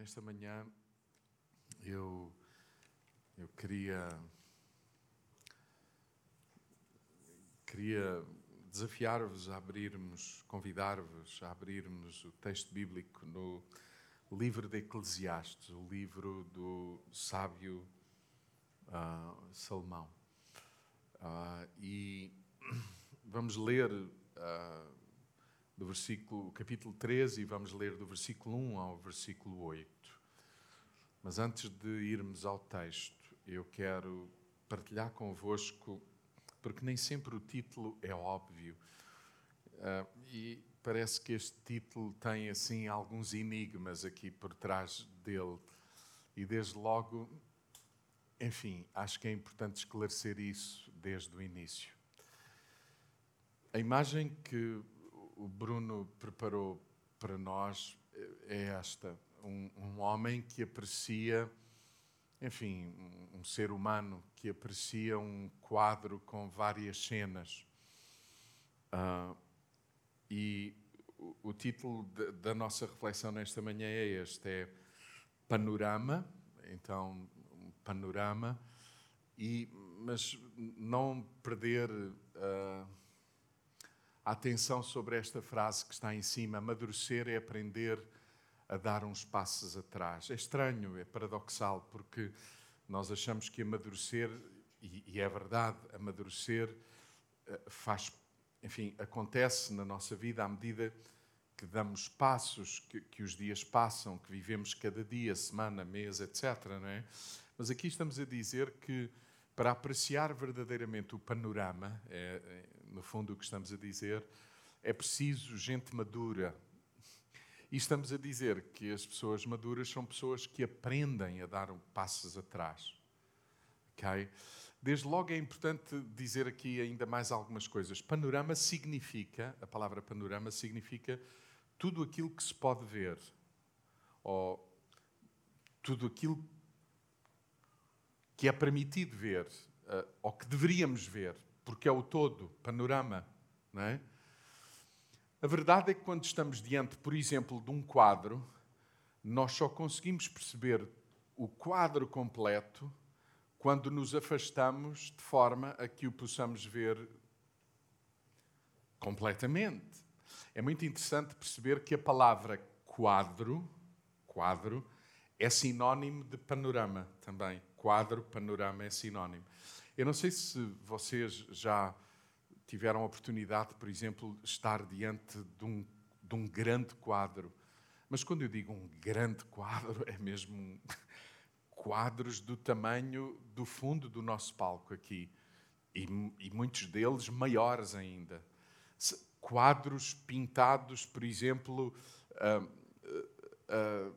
nesta manhã eu, eu queria, queria desafiar-vos a abrirmos, convidar-vos a abrirmos o texto bíblico no livro de Eclesiastes, o livro do sábio uh, Salomão. Uh, e vamos ler uh, do versículo, capítulo 13 e vamos ler do versículo 1 ao versículo 8. Mas antes de irmos ao texto, eu quero partilhar convosco, porque nem sempre o título é óbvio. Uh, e parece que este título tem assim alguns enigmas aqui por trás dele. E desde logo, enfim, acho que é importante esclarecer isso desde o início. A imagem que o Bruno preparou para nós é esta: um, um homem que aprecia, enfim, um, um ser humano que aprecia um quadro com várias cenas. Uh, e o, o título de, da nossa reflexão nesta manhã é este: é Panorama. Então, um panorama, e, mas não perder. Uh, atenção sobre esta frase que está em cima: amadurecer é aprender a dar uns passos atrás. É estranho, é paradoxal, porque nós achamos que amadurecer, e, e é verdade, amadurecer eh, faz, enfim, acontece na nossa vida à medida que damos passos, que, que, os dias passam, que vivemos cada dia, semana, mês, etc. Não é? Mas aqui estamos a dizer que para apreciar verdadeiramente o panorama, é, no fundo o que estamos a dizer, é preciso gente madura. E estamos a dizer que as pessoas maduras são pessoas que aprendem a dar passos atrás. Okay? Desde logo é importante dizer aqui ainda mais algumas coisas. Panorama significa, a palavra panorama significa tudo aquilo que se pode ver, ou tudo aquilo que é permitido ver, uh, ou que deveríamos ver, porque é o todo, panorama. Não é? A verdade é que quando estamos diante, por exemplo, de um quadro, nós só conseguimos perceber o quadro completo quando nos afastamos de forma a que o possamos ver completamente. É muito interessante perceber que a palavra quadro, quadro, é sinónimo de panorama também quadro, panorama é sinónimo. Eu não sei se vocês já tiveram a oportunidade, por exemplo, de estar diante de um, de um grande quadro. Mas quando eu digo um grande quadro, é mesmo quadros do tamanho do fundo do nosso palco aqui. E, e muitos deles maiores ainda. Quadros pintados, por exemplo, uh, uh, uh,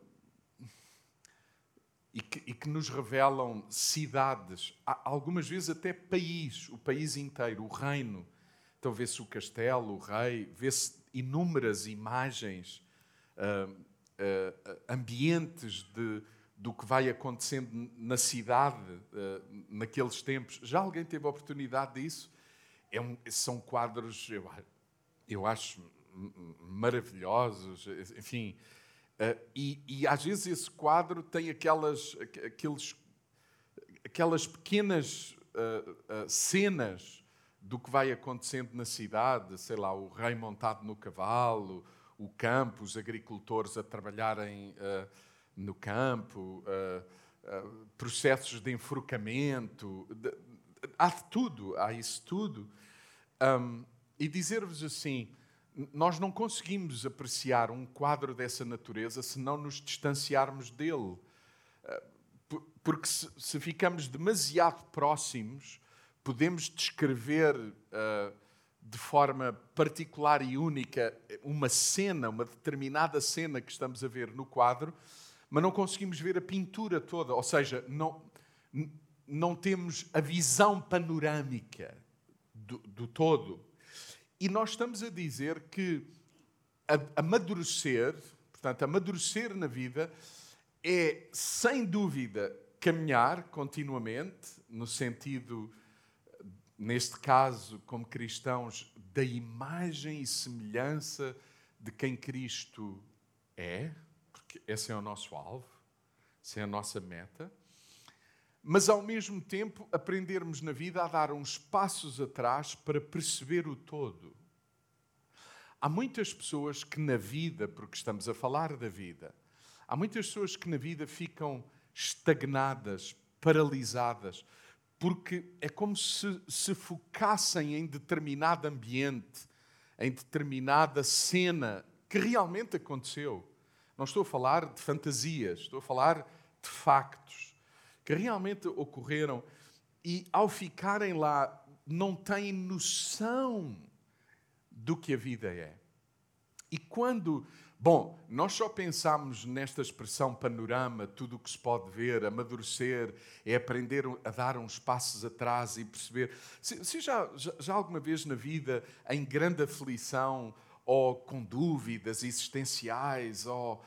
e que, e que, nos revelam cidades, algumas vezes até país, o país inteiro, o reino. Então vê-se o castelo, o rei, vê-se inúmeras imagens, uh, uh, ambientes de, do que vai acontecendo na cidade uh, naqueles tempos. Já alguém teve a oportunidade disso? É um, são quadros, eu, eu acho, maravilhosos, enfim e, e, às vezes esse quadro tem aquelas, aqueles, aquelas pequenas uh, uh, cenas do que vai acontecendo na cidade, sei lá, o rei montado no cavalo, o campo, os agricultores a trabalharem no campo, processos de enforcamento, há de tudo, há isso tudo. Um, e dizer-vos assim, nós não conseguimos apreciar um quadro dessa natureza se não nos distanciarmos dele. Eh, porque se, ficamos demasiado próximos, podemos descrever uh, de forma particular e única uma cena, uma determinada cena que estamos a ver no quadro, mas não conseguimos ver a pintura toda. Ou seja, não, não temos a visão panorâmica do, do todo. E nós estamos a dizer que amadurecer, portanto, amadurecer na vida, é, sem dúvida, caminhar continuamente, no sentido, neste caso, como cristãos, da imagem e semelhança de quem Cristo é, porque esse é o nosso alvo. Essa é a nossa meta. Mas, ao mesmo tempo, aprendermos na vida a dar uns passos atrás para perceber o todo. Há muitas pessoas que na vida, porque estamos a falar da vida, há muitas pessoas que na vida ficam estagnadas, paralisadas, porque é como se se focassem em determinado ambiente, em determinada cena que realmente aconteceu. Não estou a falar de fantasias, estou a falar de factos que realmente ocorreram e, ao ficarem lá, não têm noção do que a vida é. E quando Bom, nós só pensamos nesta expressão panorama, tudo o que se pode ver, amadurecer, é aprender a dar uns passos atrás e perceber. Se, se já, já, já, alguma vez na vida, em grande aflição, ou com dúvidas existenciais, ou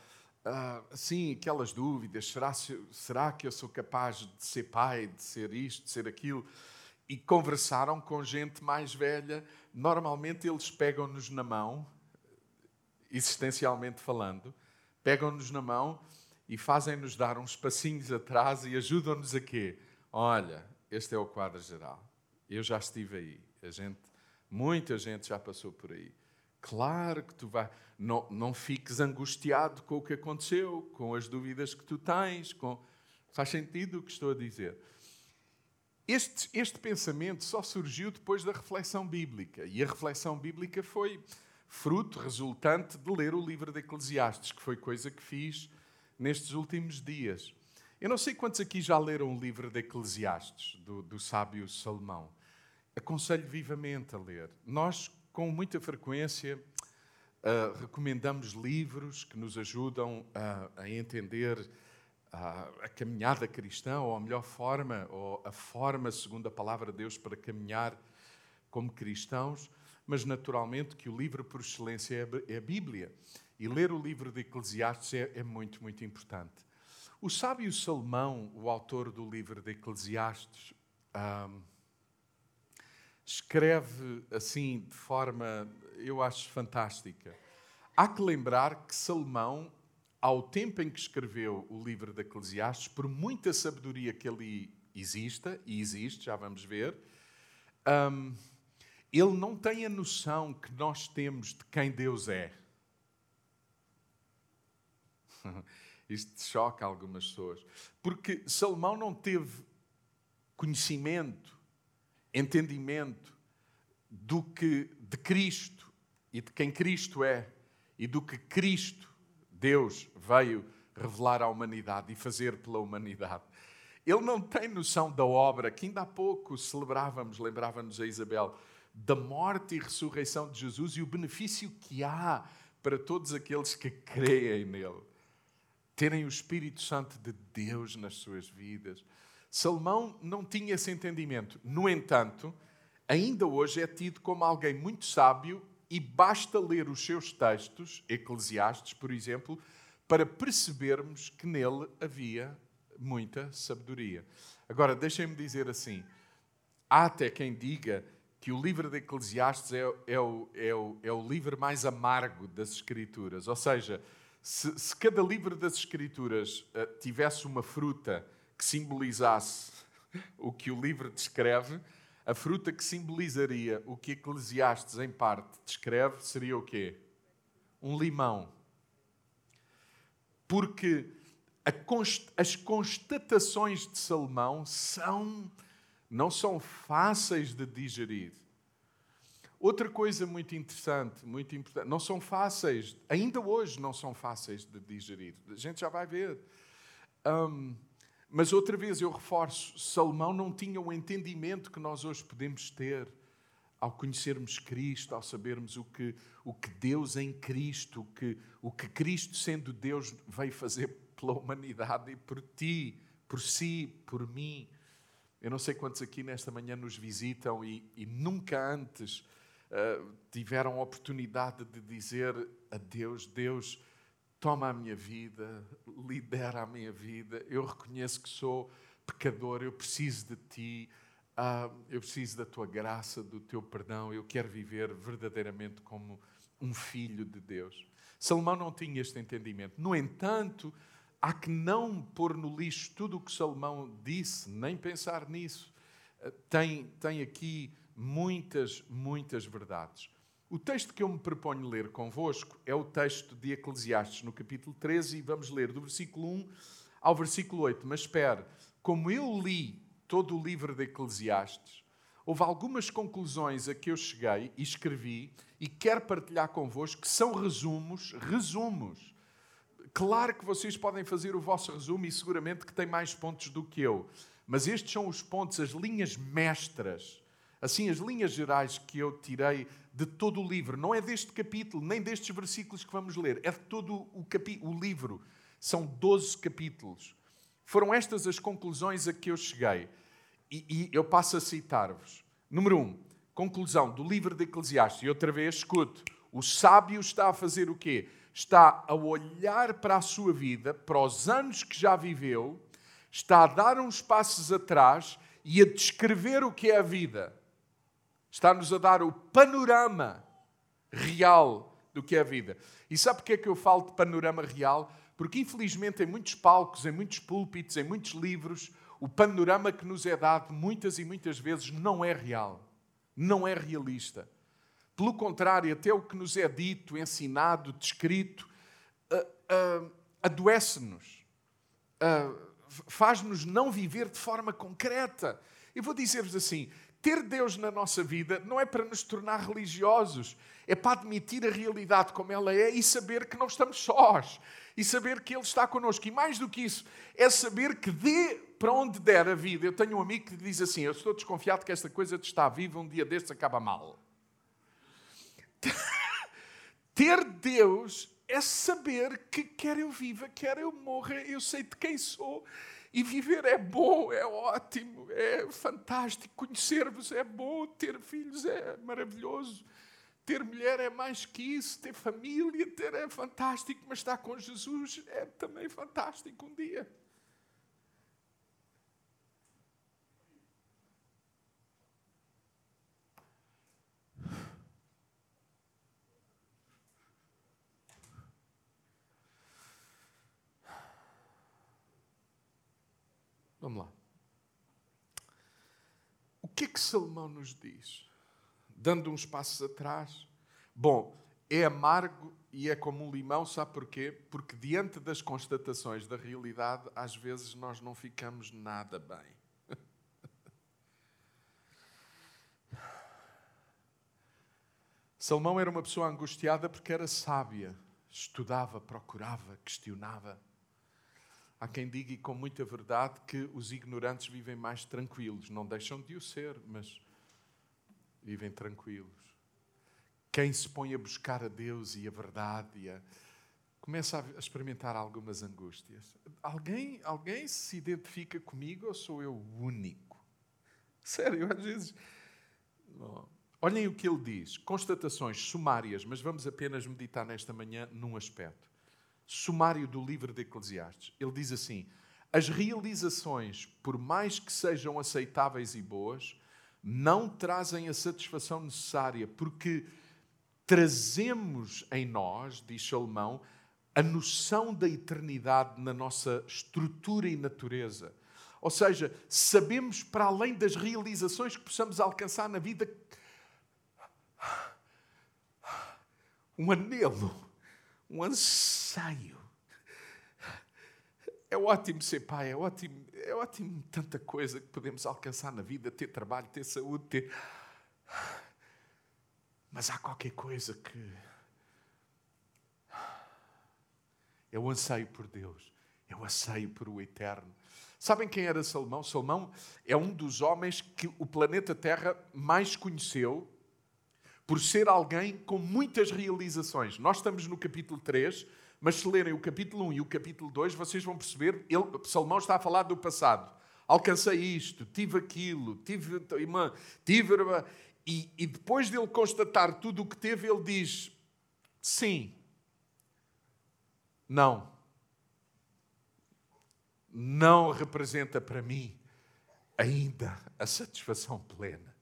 uh, assim, aquelas dúvidas: será, será que eu sou capaz de ser pai, de ser isto, de ser aquilo? E conversaram com gente mais velha, normalmente eles pegam-nos na mão existencialmente falando, pegam-nos na mão e fazem-nos dar uns passinhos atrás e ajudam-nos a quê? Olha, este é o quadro geral. Eu já estive aí. A gente, muita gente já passou por aí. Claro que tu vai, não, não fiques angustiado com o que aconteceu, com as dúvidas que tu tens, com faz sentido o que estou a dizer. Este, este pensamento só surgiu depois da reflexão bíblica e a reflexão bíblica foi fruto resultante de ler o livro de Eclesiastes, que foi coisa que fiz nestes últimos dias. Eu não sei quantos aqui já leram o livro de Eclesiastes, do, do sábio Salomão. Aconselho vivamente a ler. Nós, com muita frequência, uh, recomendamos livros que nos ajudam a, a entender a, a caminhada cristã, ou a melhor forma, ou a forma, segundo a palavra de Deus, para caminhar como cristãos mas naturalmente que o livro por excelência é a Bíblia. E ler o livro de Eclesiastes é, é muito, muito importante. O sábio Salomão, o autor do livro de Eclesiastes, escreve assim de forma, eu acho, fantástica. Há que lembrar que Salomão, ao tempo em que escreveu o livro de Eclesiastes, por muita sabedoria que ali exista, e existe, já vamos ver, um, ele não tem a noção que nós temos de quem Deus é. Isto choca algumas pessoas. Porque Salomão não teve conhecimento, entendimento do que de Cristo e de quem Cristo é e do que Cristo, Deus, veio revelar à humanidade e fazer pela humanidade. Ele não tem noção da obra que ainda há pouco celebrávamos, lembrávamos a Isabel, da morte e ressurreição de Jesus e o benefício que há para todos aqueles que creem nele. Terem o Espírito Santo de Deus nas suas vidas. Salomão não tinha esse entendimento. No entanto, ainda hoje é tido como alguém muito sábio e basta ler os seus textos, Eclesiastes, por exemplo, para percebermos que nele havia muita sabedoria. Agora, deixem-me dizer assim: há até quem diga que o livro de Eclesiastes é, é, o, é, o, é o livro mais amargo das Escrituras. Ou seja, se, se cada livro das Escrituras uh, tivesse uma fruta que simbolizasse o que o livro descreve, a fruta que simbolizaria o que Eclesiastes, em parte, descreve seria o quê? Um limão. Porque const, as constatações de Salomão são não são fáceis de digerir. Outra coisa muito interessante, muito importante, não são fáceis, ainda hoje não são fáceis de digerir. A gente já vai ver. Um, mas outra vez eu reforço: Salomão não tinha o entendimento que nós hoje podemos ter ao conhecermos Cristo, ao sabermos o que, o que Deus em Cristo, o que, o que Cristo, sendo Deus, veio fazer pela humanidade e por ti, por si, por mim. Eu não sei quantos aqui nesta manhã nos visitam e, e nunca antes uh, tiveram a oportunidade de dizer a Deus: Deus, toma a minha vida, lidera a minha vida. Eu reconheço que sou pecador, eu preciso de ti, uh, eu preciso da tua graça, do teu perdão. Eu quero viver verdadeiramente como um filho de Deus. Salomão não tinha este entendimento. No entanto, há que não pôr no lixo tudo o que Salomão disse, nem pensar nisso. Eh, tem, tem aqui muitas, muitas verdades. O texto que eu me proponho ler convosco é o texto de Eclesiastes, no capítulo 13, e vamos ler do versículo 1 ao versículo 8. Mas espere, como eu li todo o livro de Eclesiastes, houve algumas conclusões a que eu cheguei e escrevi e quero partilhar convosco, que são resumos, resumos. Claro que vocês podem fazer o vosso resumo e seguramente que tem mais pontos do que eu, mas estes são os pontos, as linhas mestras, assim, as linhas gerais que eu tirei de todo o livro. Não é deste capítulo, nem destes versículos que vamos ler, é de todo o, o livro. São 12 capítulos. Foram estas as conclusões a que eu cheguei. E, e eu passo a citar-vos. Número 1. Um, conclusão do livro de Eclesiastes. E outra vez, escute. O sábio está a fazer o quê? Está a olhar para a sua vida, para os anos que já viveu, está a dar uns passos atrás e a descrever o que é a vida está-nos a dar o panorama real do que é a vida. E sabe porquê é que eu falo de panorama real? Porque, infelizmente, em muitos palcos, em muitos púlpitos, em muitos livros, o panorama que nos é dado muitas e muitas vezes não é real, não é realista. Pelo contrário, até o que nos é dito, ensinado, descrito, uh, uh, adoece-nos, uh, faz-nos não viver de forma concreta. Eu vou dizer-vos assim: ter Deus na nossa vida não é para nos tornar religiosos, é para admitir a realidade como ela é e saber que não estamos sós, e saber que Ele está connosco. E mais do que isso, é saber que dê para onde der a vida. Eu tenho um amigo que diz assim: Eu estou desconfiado que esta coisa de estar viva um dia destes acaba mal. Ter Deus é saber que quer eu viva, quer eu morra, eu sei de quem sou e viver é bom, é ótimo, é fantástico. Conhecer-vos é bom, ter filhos é maravilhoso. Ter mulher é mais que isso, ter família, ter é fantástico, mas estar com Jesus é também fantástico um dia. Vamos lá. O que é que Salomão nos diz? Dando uns passos atrás. Bom, é amargo e é como um limão, sabe porquê? Porque diante das constatações da realidade, às vezes nós não ficamos nada bem. Salomão era uma pessoa angustiada porque era sábia, estudava, procurava, questionava. Há quem diga, e com muita verdade, que os ignorantes vivem mais tranquilos. Não deixam de o ser, mas vivem tranquilos. Quem se põe a buscar a Deus e a verdade e a... começa a experimentar algumas angústias. Alguém, alguém se identifica comigo ou sou eu o único? Sério, às vezes. Olhem o que ele diz. Constatações sumárias, mas vamos apenas meditar nesta manhã num aspecto sumário do livro de Eclesiastes. Ele diz assim: as realizações, por mais que sejam aceitáveis e boas, não trazem a satisfação necessária, porque trazemos em nós, diz Salomão, a noção da eternidade na nossa estrutura e natureza. Ou seja, sabemos para além das realizações que possamos alcançar na vida um anelo um anseio. É ótimo ser pai, é ótimo, é ótimo tanta coisa que podemos alcançar na vida, ter trabalho, ter saúde, ter. Mas há qualquer coisa que é o anseio por Deus, é o anseio por o eterno. Sabem quem era Salomão? Salomão é um dos homens que o planeta Terra mais conheceu por ser alguém com muitas realizações. Nós estamos no capítulo 3, mas se lerem o capítulo 1 e o capítulo 2, vocês vão perceber, ele, Salomão está a falar do passado. Alcancei isto, tive aquilo, tive, irmã, tive. E, e depois de ele constatar tudo o que teve, ele diz: sim, não. Não representa para mim ainda a satisfação plena.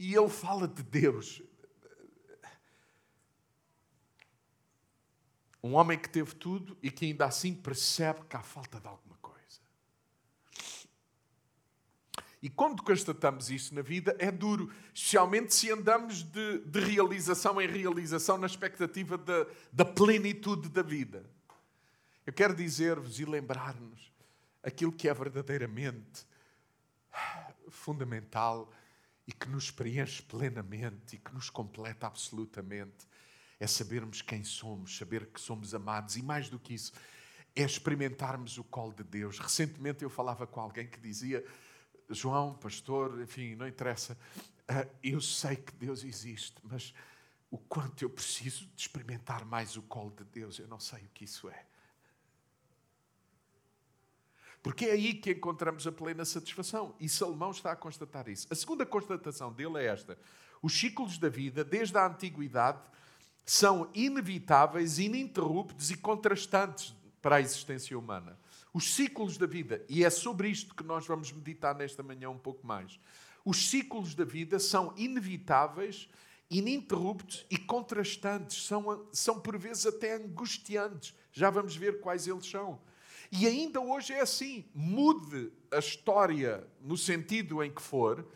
E ele fala de Deus. Um homem que teve tudo e que ainda assim percebe que há falta de alguma coisa. E quando constatamos isso na vida, é duro, especialmente se andamos de, de realização em realização na expectativa da, da plenitude da vida. Eu quero dizer-vos e lembrar-nos aquilo que é verdadeiramente fundamental e que nos preenche plenamente e que nos completa absolutamente é sabermos quem somos, saber que somos amados e mais do que isso, é experimentarmos o colo de Deus. Recentemente eu falava com alguém que dizia João, pastor, enfim, não interessa. Ah, eu sei que Deus existe, mas o quanto eu preciso de experimentar mais o colo de Deus, eu não sei o que isso é. Porque é aí que encontramos a plena satisfação. E Salomão está a constatar isso. A segunda constatação dele é esta: os ciclos da vida, desde a antiguidade, são inevitáveis, ininterruptos e contrastantes para a existência humana os ciclos da vida, e é sobre isto que nós vamos meditar nesta manhã um pouco mais. Os ciclos da vida são inevitáveis, ininterruptos e contrastantes, são, são por vezes até angustiantes. Já vamos ver quais eles são. E ainda hoje é assim. Mude a história no sentido em que for,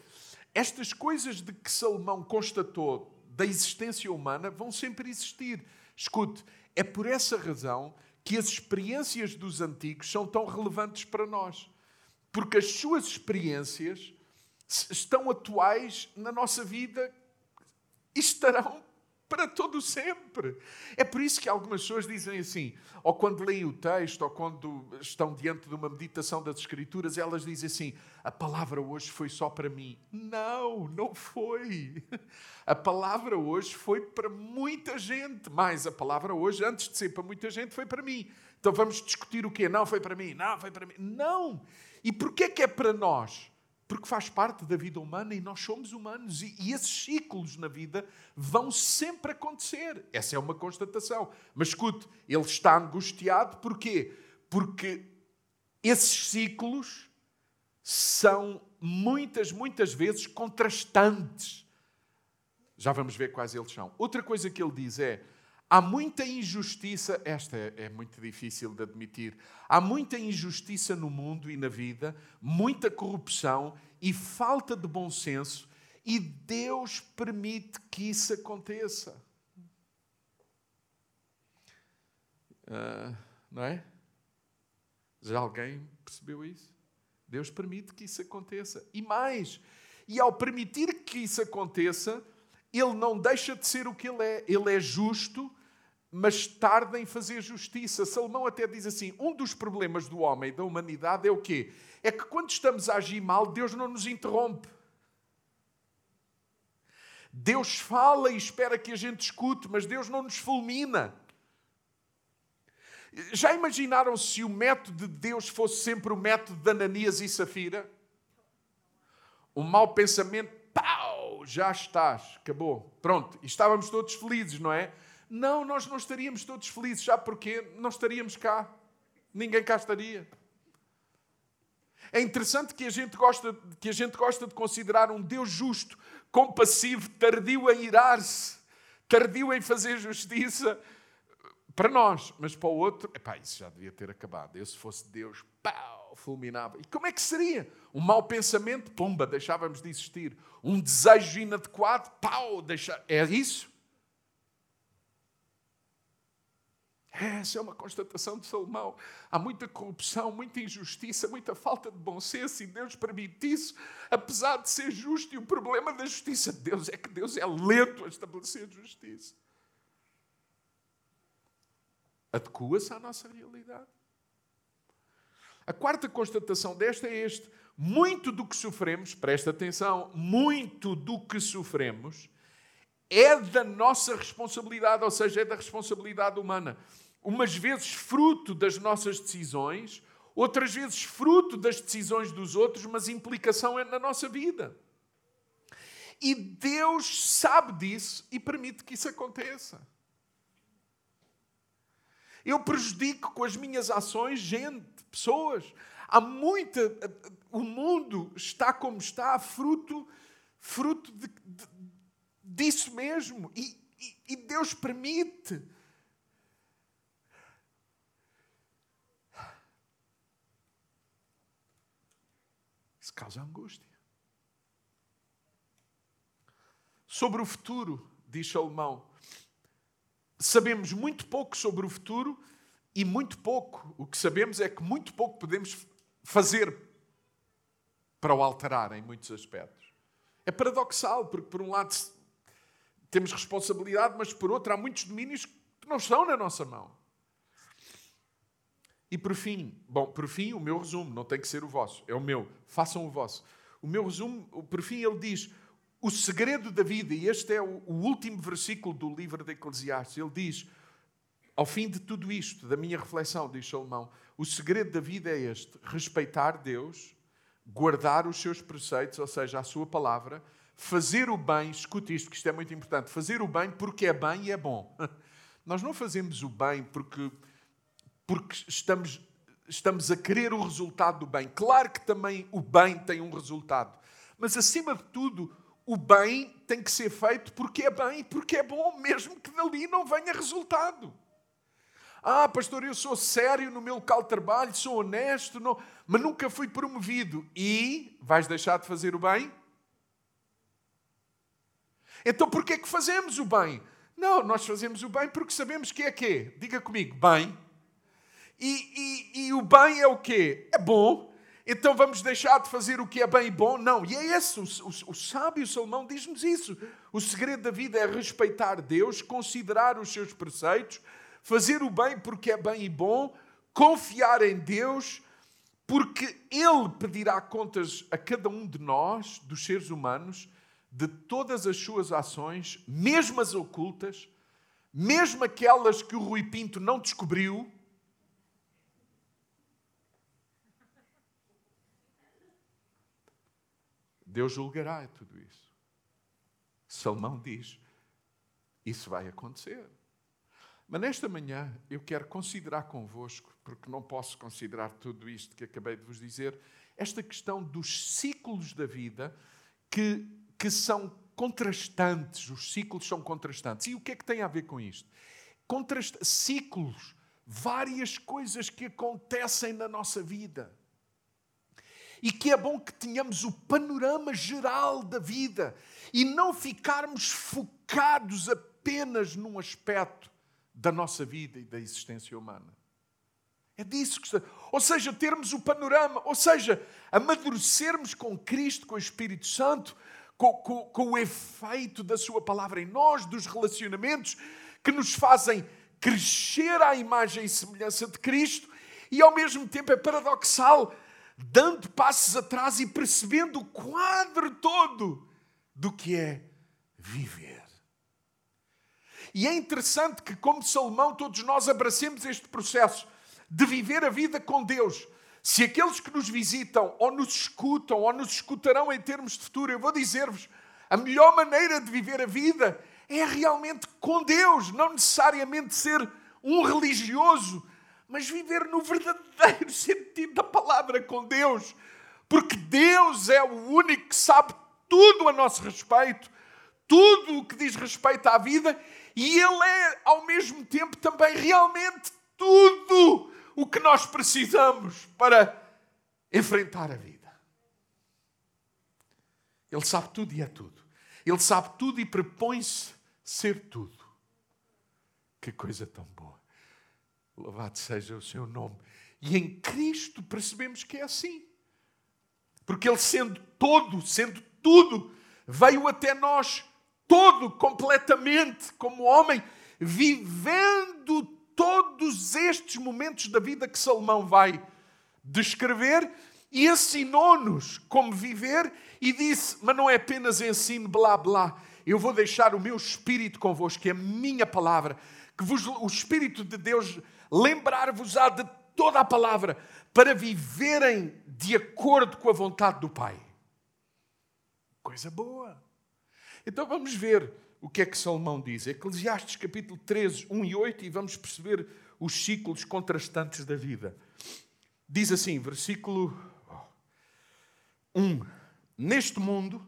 estas coisas de que Salomão constatou da existência humana vão sempre existir. Escute, é por essa razão que as experiências dos antigos são tão relevantes para nós. Porque as suas experiências estão atuais na nossa vida e estarão para todo sempre. É por isso que algumas pessoas dizem assim, ou quando leem o texto, ou quando estão diante de uma meditação das Escrituras, elas dizem assim: a palavra hoje foi só para mim. Não, não foi. A palavra hoje foi para muita gente, mas a palavra hoje, antes de ser para muita gente, foi para mim. Então vamos discutir o quê? Não foi para mim, não foi para mim. Não! E porquê que é para nós? Porque faz parte da vida humana e nós somos humanos e, e, esses ciclos na vida vão sempre acontecer. Essa é uma constatação. Mas escute, ele está angustiado porquê? Porque esses ciclos são muitas, muitas vezes contrastantes. Já vamos ver quais eles são. Outra coisa que ele diz é: Há muita injustiça, esta é, é, muito difícil de admitir. Há muita injustiça no mundo e na vida, muita corrupção e falta de bom senso, e Deus permite que isso aconteça. Uh, não é? Já alguém percebeu isso? Deus permite que isso aconteça. E mais, e ao permitir que isso aconteça, Ele não deixa de ser o que Ele é. Ele é justo mas tarda em fazer justiça. Salomão até diz assim: um dos problemas do homem e da humanidade é o quê? É que quando estamos a agir mal, Deus não nos interrompe. Deus fala e espera que a gente escute, mas Deus não nos fulmina. Já imaginaram se o método de Deus fosse sempre o método de Ananias e Safira? Um mau pensamento, pau, já estás, acabou, pronto. E estávamos todos felizes, não é? Não, nós não estaríamos todos felizes. Sabe porquê? Não estaríamos cá. Ninguém cá estaria. É interessante que a gente gosta, que a gente gosta de considerar um Deus justo, compassivo, tardio em irar-se, tardio em fazer justiça para nós, mas para o outro, epá, isso já devia ter acabado. Eu, se fosse Deus, pau, fulminava. E como é que seria? Um mau pensamento, pumba, deixávamos de existir. Um desejo inadequado, pau, deixa... É isso? Essa é uma constatação de Salomão. Há muita corrupção, muita injustiça, muita falta de bom senso e Deus permite isso, apesar de ser justo. E o problema da justiça de Deus é que Deus é lento a estabelecer justiça. Adequa-se à nossa realidade. A quarta constatação desta é este: muito do que sofremos, presta atenção, muito do que sofremos é da nossa responsabilidade, ou seja, é da responsabilidade humana umas vezes fruto das nossas decisões, outras vezes fruto das decisões dos outros, mas implicação é na nossa vida. E Deus sabe disso e permite que isso aconteça. Eu prejudico com as minhas ações gente, pessoas. Há muita. O mundo está como está, fruto, fruto de, de, disso mesmo. E, e, e Deus permite. Isso causa angústia. Sobre o futuro, diz Salomão sabemos muito pouco sobre o futuro e muito pouco. O que sabemos é que muito pouco podemos fazer para o alterar em muitos aspectos. É paradoxal, porque por um lado temos responsabilidade, mas por outro há muitos domínios que não estão na nossa mão. E por fim, bom, por fim, o meu resumo, não tem que ser o vosso, é o meu, façam o vosso. O meu resumo, por fim, ele diz: o segredo da vida, e este é o, último versículo do livro de Eclesiastes, ele diz: ao fim de tudo isto, da minha reflexão, diz Salomão, o segredo da vida é este: respeitar Deus, guardar os seus preceitos, ou seja, a sua palavra, fazer o bem, escute isto, que isto é muito importante, fazer o bem porque é bem e é bom. Nós não fazemos o bem porque, porque estamos, estamos a querer o resultado do bem. Claro que também o bem tem um resultado, mas acima de tudo, o bem tem que ser feito porque é bem porque é bom, mesmo que dali não venha resultado. Ah, pastor, eu sou sério no meu local de trabalho, sou honesto, não, mas nunca fui promovido. E vais deixar de fazer o bem? Então por que é que fazemos o bem? Não, nós fazemos o bem porque sabemos que é quê? Diga comigo, bem. E, e, e o bem é o quê? É bom. Então vamos deixar de fazer o que é bem e bom? Não. E é esse, o, o, o sábio Salomão diz-nos isso. O segredo da vida é respeitar Deus, considerar os seus preceitos, fazer o bem porque é bem e bom, confiar em Deus, porque Ele pedirá contas a cada um de nós, dos seres humanos, de todas as suas ações, mesmo as ocultas, mesmo aquelas que o Rui Pinto não descobriu. Deus julgará tudo isso. Salmão diz: Isso vai acontecer. Mas nesta manhã eu quero considerar convosco, porque não posso considerar tudo isto que acabei de vos dizer, esta questão dos ciclos da vida que, que são contrastantes, os ciclos são contrastantes. E o que é que tem a ver com isto? Contrast ciclos, várias coisas que acontecem na nossa vida. E que é bom que tenhamos o panorama geral da vida e não ficarmos focados apenas num aspecto da nossa vida e da existência humana. É disso que está. Ou seja, termos o panorama, ou seja, amadurecermos com Cristo, com o Espírito Santo, com, com, com o efeito da Sua palavra em nós, dos relacionamentos que nos fazem crescer à imagem e semelhança de Cristo e ao mesmo tempo é paradoxal, dando passos atrás e percebendo o quadro todo do que é viver. E é interessante que, como Salomão, todos nós abracemos este processo de viver a vida com Deus. Se aqueles que nos visitam, ou nos escutam, ou nos escutarão em termos de futuro, eu vou dizer-vos: a melhor maneira de viver a vida é realmente com Deus, não necessariamente ser um religioso, mas viver no verdadeiro sentido da palavra com Deus, porque Deus é o único que sabe tudo a nosso respeito, tudo o que diz respeito à vida e Ele é, ao mesmo tempo, também realmente tudo o que nós precisamos para enfrentar a vida. Ele sabe tudo e é tudo. Ele sabe tudo e propõe-se ser tudo. Que coisa tão boa. Louvado seja o seu nome. E em Cristo percebemos que é assim. Porque Ele, sendo todo, sendo tudo, veio até nós todo, completamente, como homem, vivendo todos estes momentos da vida que Salomão vai descrever e ensinou-nos como viver e disse: Mas não é apenas ensino, blá blá. Eu vou deixar o meu espírito convosco, que é a minha palavra, que vos, o Espírito de Deus lembrar-vos-á de toda a palavra, para viverem de acordo com a vontade do Pai. Coisa boa. Então vamos ver o que é que Salomão diz. Eclesiastes capítulo 13, 1 e 8, e vamos perceber os ciclos contrastantes da vida. Diz assim, versículo 1: Neste mundo,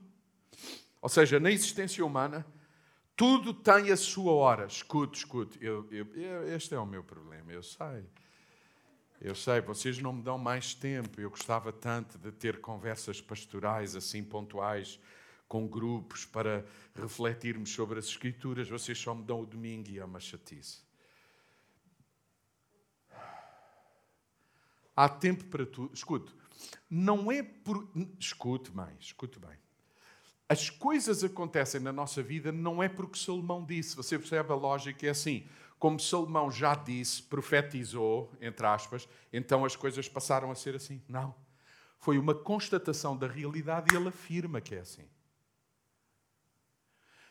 ou seja, na existência humana, tudo tem a sua hora. Escute, escute. Eu, eu, este é o meu problema, eu sei. Eu sei, vocês não me dão mais tempo. Eu gostava tanto de ter conversas pastorais assim pontuais com grupos para refletirmos sobre as Escrituras. Vocês só me dão o domingo e é uma chatice. Há tempo para tudo. Escute, não é por. Escute bem, escute bem. As coisas acontecem na nossa vida não é porque Salomão disse. Você percebe a lógica? É assim como Salomão já disse, profetizou, entre aspas, então as coisas passaram a ser assim. Não. Foi uma constatação da realidade e ele afirma que é assim.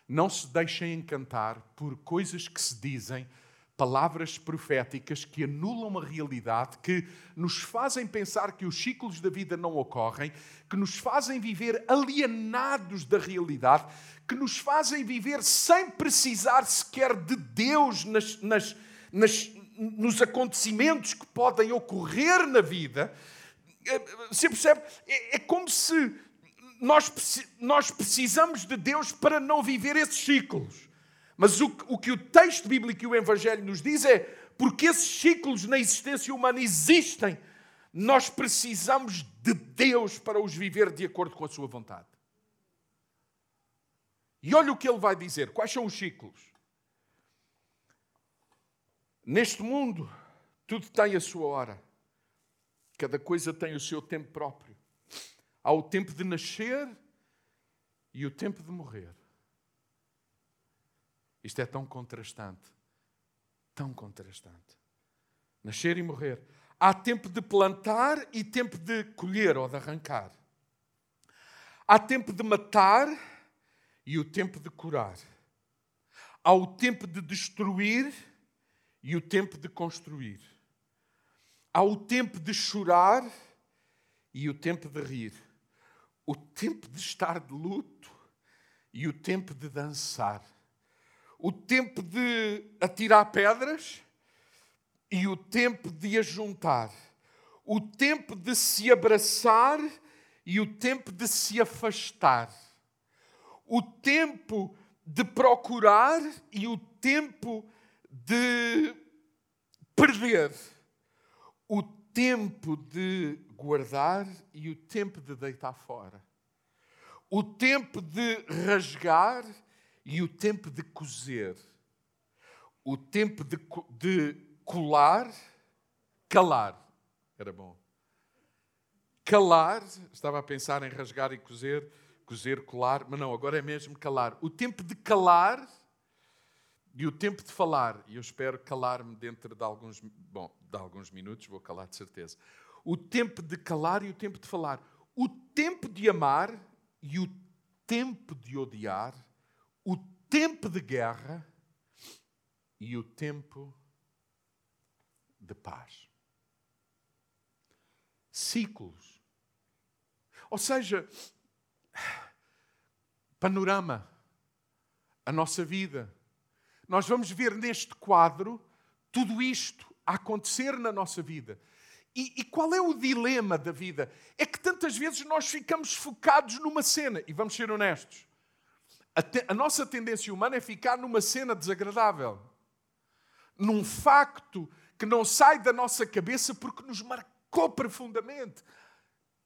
Não se deixem encantar por coisas que se dizem, palavras proféticas que anulam a realidade, que nos fazem pensar que os ciclos da vida não ocorrem, que nos fazem viver alienados da realidade, que nos fazem viver sem precisar sequer de Deus nas, nas, nas, nos acontecimentos que podem ocorrer na vida. Eh, você percebe? É, é como se nós, nós precisamos de Deus para não viver esses ciclos. Mas o, o que o texto bíblico e o Evangelho nos diz é porque esses ciclos na existência humana existem, nós precisamos de Deus para os viver de acordo com a sua vontade. E olha o que ele vai dizer. Quais são os ciclos? Neste mundo, tudo tem a sua hora. Cada coisa tem o seu tempo próprio. Há o tempo de nascer e o tempo de morrer. Isto é tão contrastante. Tão contrastante. Nascer e morrer. Há tempo de plantar e tempo de colher ou de arrancar. Há tempo de matar e o tempo de curar. Há o tempo de destruir e o tempo de construir. Há o tempo de chorar e o tempo de rir. O tempo de estar de luto e o tempo de dançar. O tempo de atirar pedras e o tempo de ajuntar. O tempo de se abraçar e o tempo de se afastar o tempo de procurar e o tempo de perder, o tempo de guardar e o tempo de deitar fora, o tempo de rasgar e o tempo de cozer, o tempo de, de colar, calar. Era bom. Calar, estava a pensar em rasgar e cozer cozer, colar, mas não, agora é mesmo calar. O tempo de calar e o tempo de falar. E eu espero calar-me dentro de alguns, bom, de alguns minutos, vou calar de certeza. O tempo de calar e o tempo de falar. O tempo de amar e o tempo de odiar. O tempo de guerra e o tempo de paz. Ciclos. Ou seja, panorama, a nossa vida. Nós vamos ver neste quadro tudo isto a acontecer na nossa vida. E, e, qual é o dilema da vida? É que tantas vezes nós ficamos focados numa cena, e vamos ser honestos. A, te, a nossa tendência humana é ficar numa cena desagradável, num facto que não sai da nossa cabeça porque nos marcou profundamente.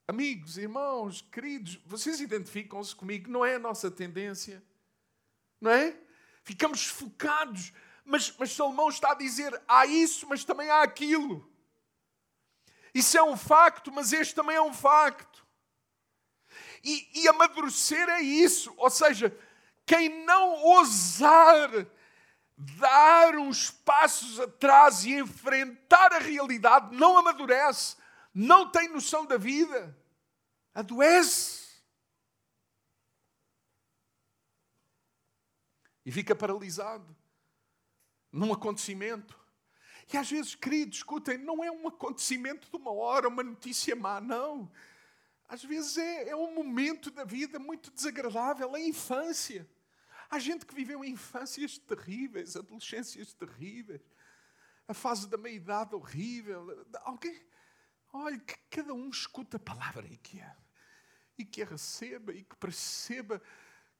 Amigos, irmãos, queridos, vocês identificam-se comigo? Não é a nossa tendência? Não é? Ficamos focados, mas, mas Salomão está a dizer: há isso, mas também há aquilo. Isso é um facto, mas este também é um facto. E, e amadurecer é isso, ou seja, quem não ousar dar uns passos atrás e enfrentar a realidade não amadurece, não tem noção da vida adoece. E fica paralisado num acontecimento. E às vezes, queridos, escutem, não é um acontecimento de uma hora, uma notícia má, não. Às vezes é, é um momento da vida muito desagradável, a infância. Há gente que viveu infâncias terríveis, adolescências terríveis, a fase da meia-idade horrível. Alguém, olha, que cada um escuta a palavra e que é e que a receba e que perceba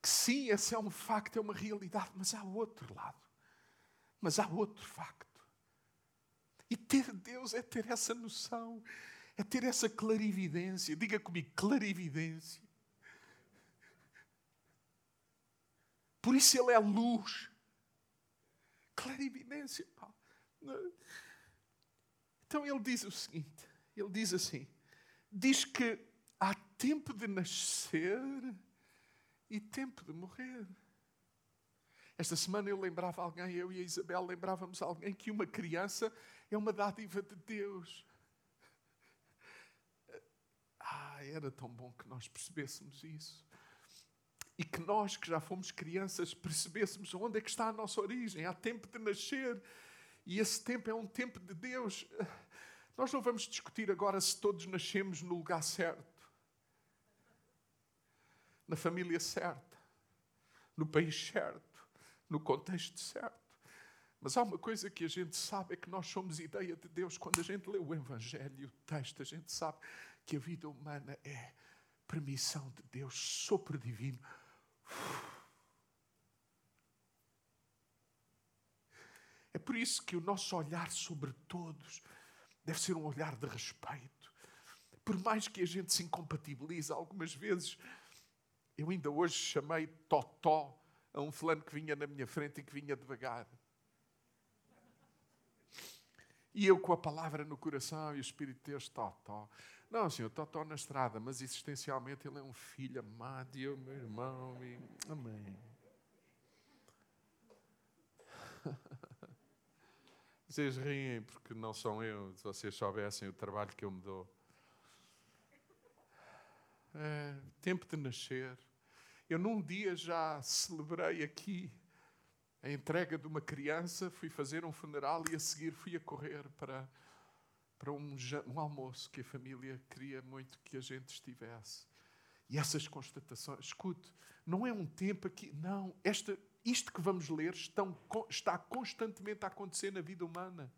que sim, esse é um facto, é uma realidade, mas há outro lado. Mas há outro facto. E ter Deus é ter essa noção, é ter essa clarividência. Diga comigo, clarividência. Por isso Ele é luz. Clarividência. Então ele diz o seguinte: ele diz assim, diz que há tempo de nascer e tempo de morrer. Esta semana eu lembrava alguém, eu e a Isabel lembrávamos alguém que uma criança é uma dádiva de Deus. Ah, era tão bom que nós percebêssemos isso. E que nós, que já fomos crianças, percebêssemos onde é que está a nossa origem. Há tempo de nascer. E esse tempo é um tempo de Deus. Nós não vamos discutir agora se todos nascemos no lugar certo, na família certa, no país certo, no contexto certo. Mas há uma coisa que a gente sabe: é que nós somos ideia de Deus. Quando a gente lê o Evangelho, o texto, a gente sabe que a vida humana é permissão de Deus, sopro divino. É por isso que o nosso olhar sobre todos deve ser um olhar de respeito. Por mais que a gente se incompatibilize algumas vezes, eu ainda hoje chamei Totó a um fulano que vinha na minha frente e que vinha devagar. E eu com a palavra no coração e o Espírito de Deus, Totó. Não, senhor, Totó na estrada, mas existencialmente ele é um filho amado e eu, meu irmão. E... Amém. Vocês riem porque não são eu, se vocês soubessem o trabalho que eu me dou. É, tempo de nascer. Eu num dia já celebrei aqui a entrega de uma criança, fui fazer um funeral e a seguir fui a correr para, para um, um almoço que a família queria muito que a gente estivesse. E essas constatações, escute, não é um tempo aqui, não, esta, isto que vamos ler estão, está constantemente a acontecer na vida humana.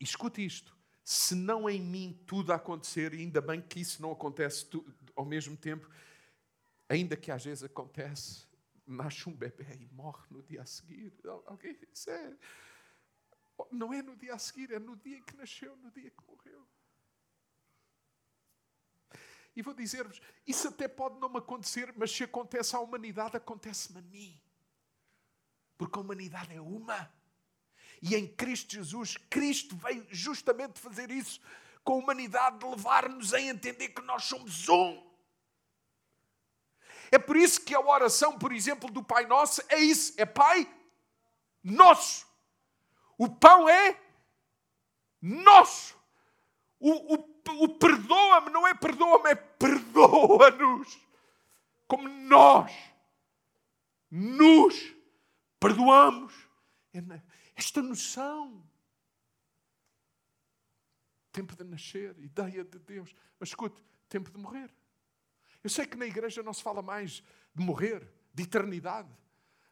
E escute isto: se não em mim tudo acontecer, e ainda bem que isso não acontece tudo, ao mesmo tempo, ainda que às vezes acontece, nasce um bebê e morre no dia a seguir. Alguém, isso é, não é no dia a seguir, é no dia em que nasceu, no dia que morreu. E vou dizer-vos: isso até pode não me acontecer, mas se acontece à humanidade, acontece-me a mim. Porque a humanidade é uma. E em Cristo Jesus, Cristo veio justamente fazer isso com a humanidade, levar-nos a entender que nós somos um. É por isso que a oração, por exemplo, do Pai Nosso é isso: é Pai Nosso. O pão é nosso. O, o o perdoa-me não é perdoa-me, é perdoa-nos. Como nós nos perdoamos. É esta noção. Tempo de nascer, ideia de Deus. Mas escute, tempo de morrer. Eu sei que na igreja não se fala mais de morrer, de eternidade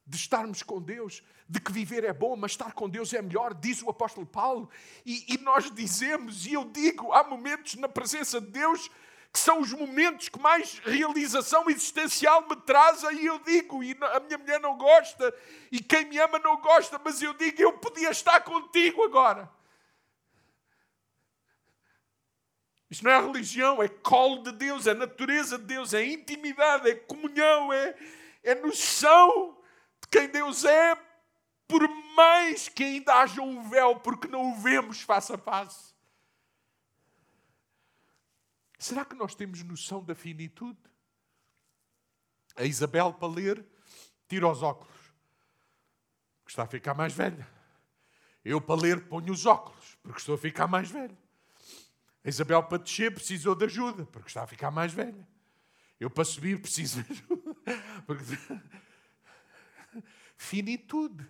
de estarmos com Deus, de que viver é bom, mas estar com Deus é melhor, diz o apóstolo Paulo. E, e, nós dizemos, e eu digo, há momentos na presença de Deus que são os momentos que mais realização existencial me trazem, e eu digo, e a minha mulher não gosta, e quem me ama não gosta, mas eu digo, eu podia estar contigo agora. Isto não é religião, é colo de Deus, é natureza de Deus, é intimidade, é comunhão, é, é noção quem Deus é, por mais que ainda haja um véu, porque não o vemos face a face. Será que nós temos noção da finitude? A Isabel, para ler, tira os óculos, porque está a ficar mais velha. Eu, para ler, ponho os óculos, porque estou a ficar mais velho. A Isabel, para descer, precisou de ajuda, porque está a ficar mais velha. Eu, para subir, preciso de ajuda, porque finitude.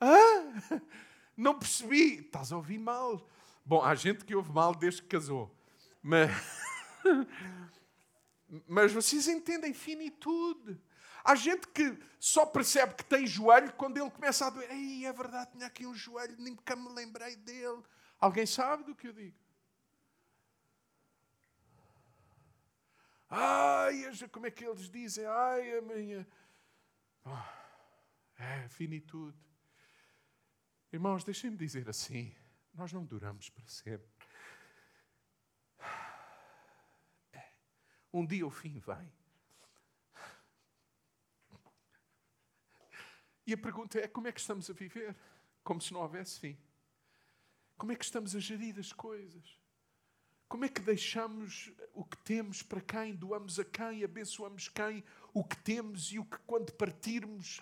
Ah, não percebi. Estás a ouvir mal. Bom, há gente que ouve mal desde que casou. Mas, mas vocês entendem finitude. Há gente que só percebe que tem joelho quando ele começa a doer. Ei, é verdade, tinha aqui um joelho, nunca me lembrei dele. Alguém sabe do que eu digo? Ai, como é que eles dizem? Ai, a minha. Oh. É, finitude. Irmãos, deixem-me dizer assim: nós não duramos para sempre. Um dia o fim vem. E a pergunta é: como é que estamos a viver? Como se não houvesse fim. Como é que estamos a gerir as coisas? Como é que deixamos o que temos para quem? Doamos a quem? Abençoamos quem? O que temos e o que, quando partirmos.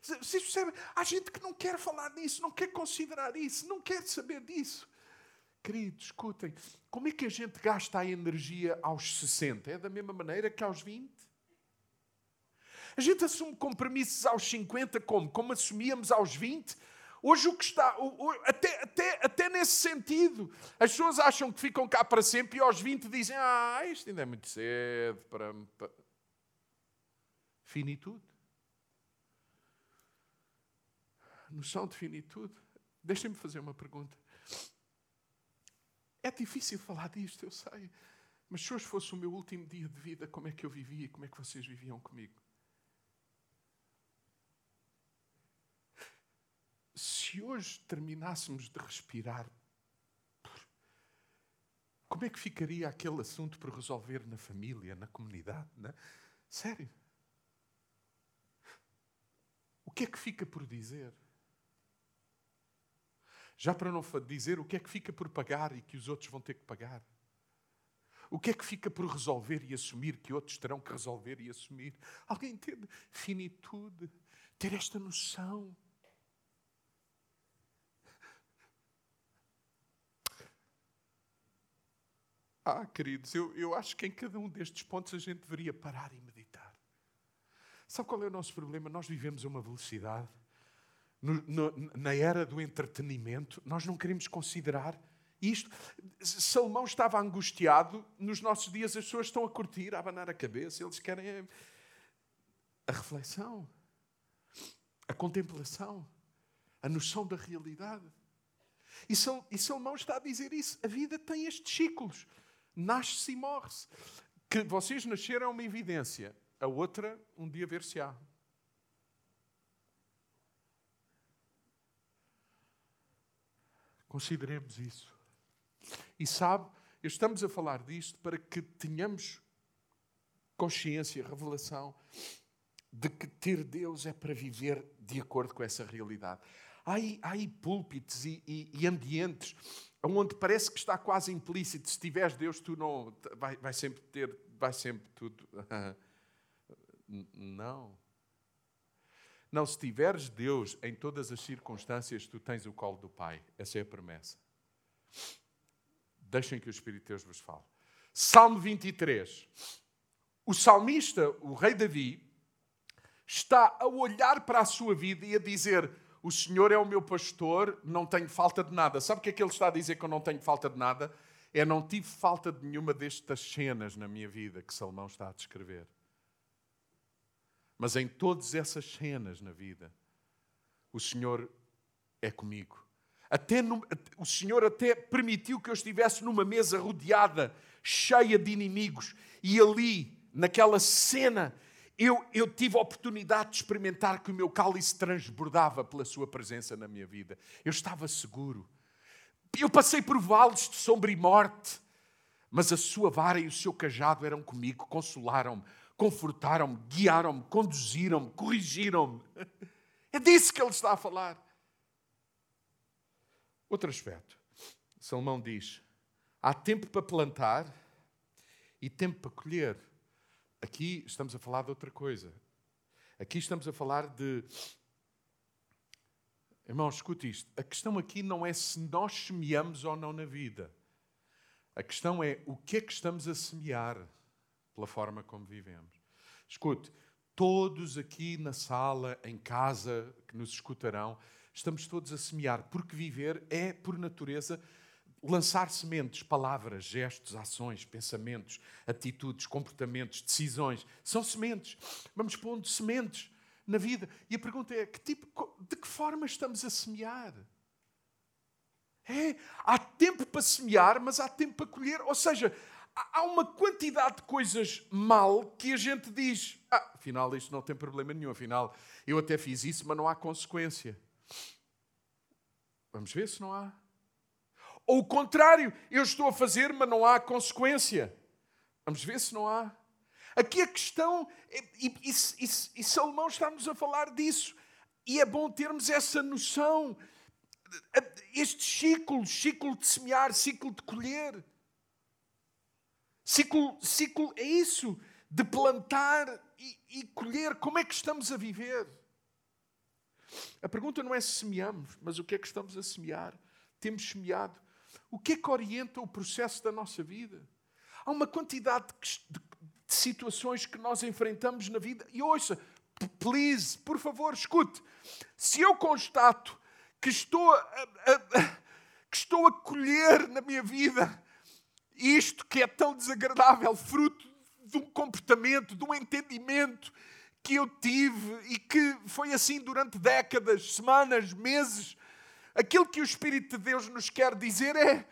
Vocês percebem? Há gente que não quer falar nisso, não quer considerar isso, não quer saber disso. Queridos, escutem, como é que a gente gasta a energia aos 60? É da mesma maneira que aos 20? A gente assume compromissos aos 50 como? Como assumíamos aos 20? Hoje o que está, até, até, até nesse sentido, as pessoas acham que ficam cá para sempre e aos 20 dizem, ah, isto ainda é muito cedo para... para... Finitude. Noção de finitude. Deixem-me fazer uma pergunta. É difícil falar disto, eu sei. Mas se hoje fosse o meu último dia de vida, como é que eu vivia e como é que vocês viviam comigo? Se hoje terminássemos de respirar, como é que ficaria aquele assunto por resolver na família, na comunidade? Né? Sério? O que é que fica por dizer? Já para não dizer o que é que fica por pagar e que os outros vão ter que pagar. O que é que fica por resolver e assumir que outros terão que resolver e assumir? Alguém entende? Finitude. Ter esta noção. Ah, queridos, eu, eu acho que em cada um destes pontos a gente deveria parar e meditar. Sabe qual é o nosso problema? Nós vivemos a uma velocidade no, no, na era do entretenimento, nós não queremos considerar isto. Salomão estava angustiado, nos nossos dias as pessoas estão a curtir, a abanar a cabeça, eles querem a reflexão, a contemplação, a noção da realidade. E Salomão está a dizer isso. A vida tem estes ciclos. Nasce-se e morre-se. Que vocês nasceram é uma evidência. A outra, um dia ver-se-á. Consideremos isso. E sabe, estamos a falar disto para que tenhamos consciência, revelação de que ter Deus é para viver de acordo com essa realidade. Há aí, há aí púlpitos e, e, e, ambientes onde parece que está quase implícito: se tiveres Deus, tu não. Vai, vai sempre ter. Vai sempre tudo. não. Não, se tiveres Deus em todas as circunstâncias, tu tens o colo do Pai. Essa é a promessa. Deixem que o Espírito de Deus vos fale. Salmo 23. O salmista, o rei Davi, está a olhar para a sua vida e a dizer: O Senhor é o meu pastor, não tenho falta de nada. Sabe o que é que ele está a dizer que eu não tenho falta de nada? É não tive falta de nenhuma destas cenas na minha vida que Salomão está a descrever. Mas em todas essas cenas na vida, o Senhor é comigo. Até no, o Senhor até permitiu que eu estivesse numa mesa rodeada, cheia de inimigos, e ali, naquela cena, eu, eu tive a oportunidade de experimentar que o meu cálice transbordava pela Sua presença na minha vida. Eu estava seguro. Eu passei por vales de sombra e morte, mas a Sua vara e o seu cajado eram comigo, consolaram-me, confortaram-me, guiaram-me, conduziram-me, corrigiram-me. É disso que ele está a falar. Outro aspecto. Salomão diz: há tempo para plantar e tempo para colher. Aqui estamos a falar de outra coisa. Aqui estamos a falar de. Irmão, escute isto. A questão aqui não é se nós semeamos ou não na vida. A questão é o que é que estamos a semear pela forma como vivemos. Escute, todos aqui na sala, em casa, que nos escutarão, estamos todos a semear, porque viver é, por natureza, lançar sementes, palavras, gestos, ações, pensamentos, atitudes, comportamentos, decisões. São sementes. Vamos pondo sementes na vida. E a pergunta é: que tipo, de que forma estamos a semear? É, há tempo para semear, mas há tempo para colher. Ou seja, há uma quantidade de coisas mal que a gente diz: ah, afinal, isto não tem problema nenhum, afinal, eu até fiz isso, mas não há consequência. Vamos ver se não há. Ou o contrário, eu estou a fazer, mas não há consequência. Vamos ver se não há. Aqui a questão, e, e, e, e Salomão está-nos a falar disso, e é bom termos essa noção. Este ciclo, ciclo de semear, ciclo de colher. Ciclo, ciclo é isso, de plantar e, e colher. Como é que estamos a viver? A pergunta não é se semeamos, mas o que é que estamos a semear? Temos semeado. O que é que orienta o processo da nossa vida? Há uma quantidade de, de, de situações que nós enfrentamos na vida. E ouça, please, por favor, escute. Se eu constato que estou a, a, a, que estou a colher na minha vida isto que é tão desagradável, fruto de um comportamento, de um entendimento que eu tive e que foi assim durante décadas, semanas, meses. Aquilo que o Espírito de Deus nos quer dizer é: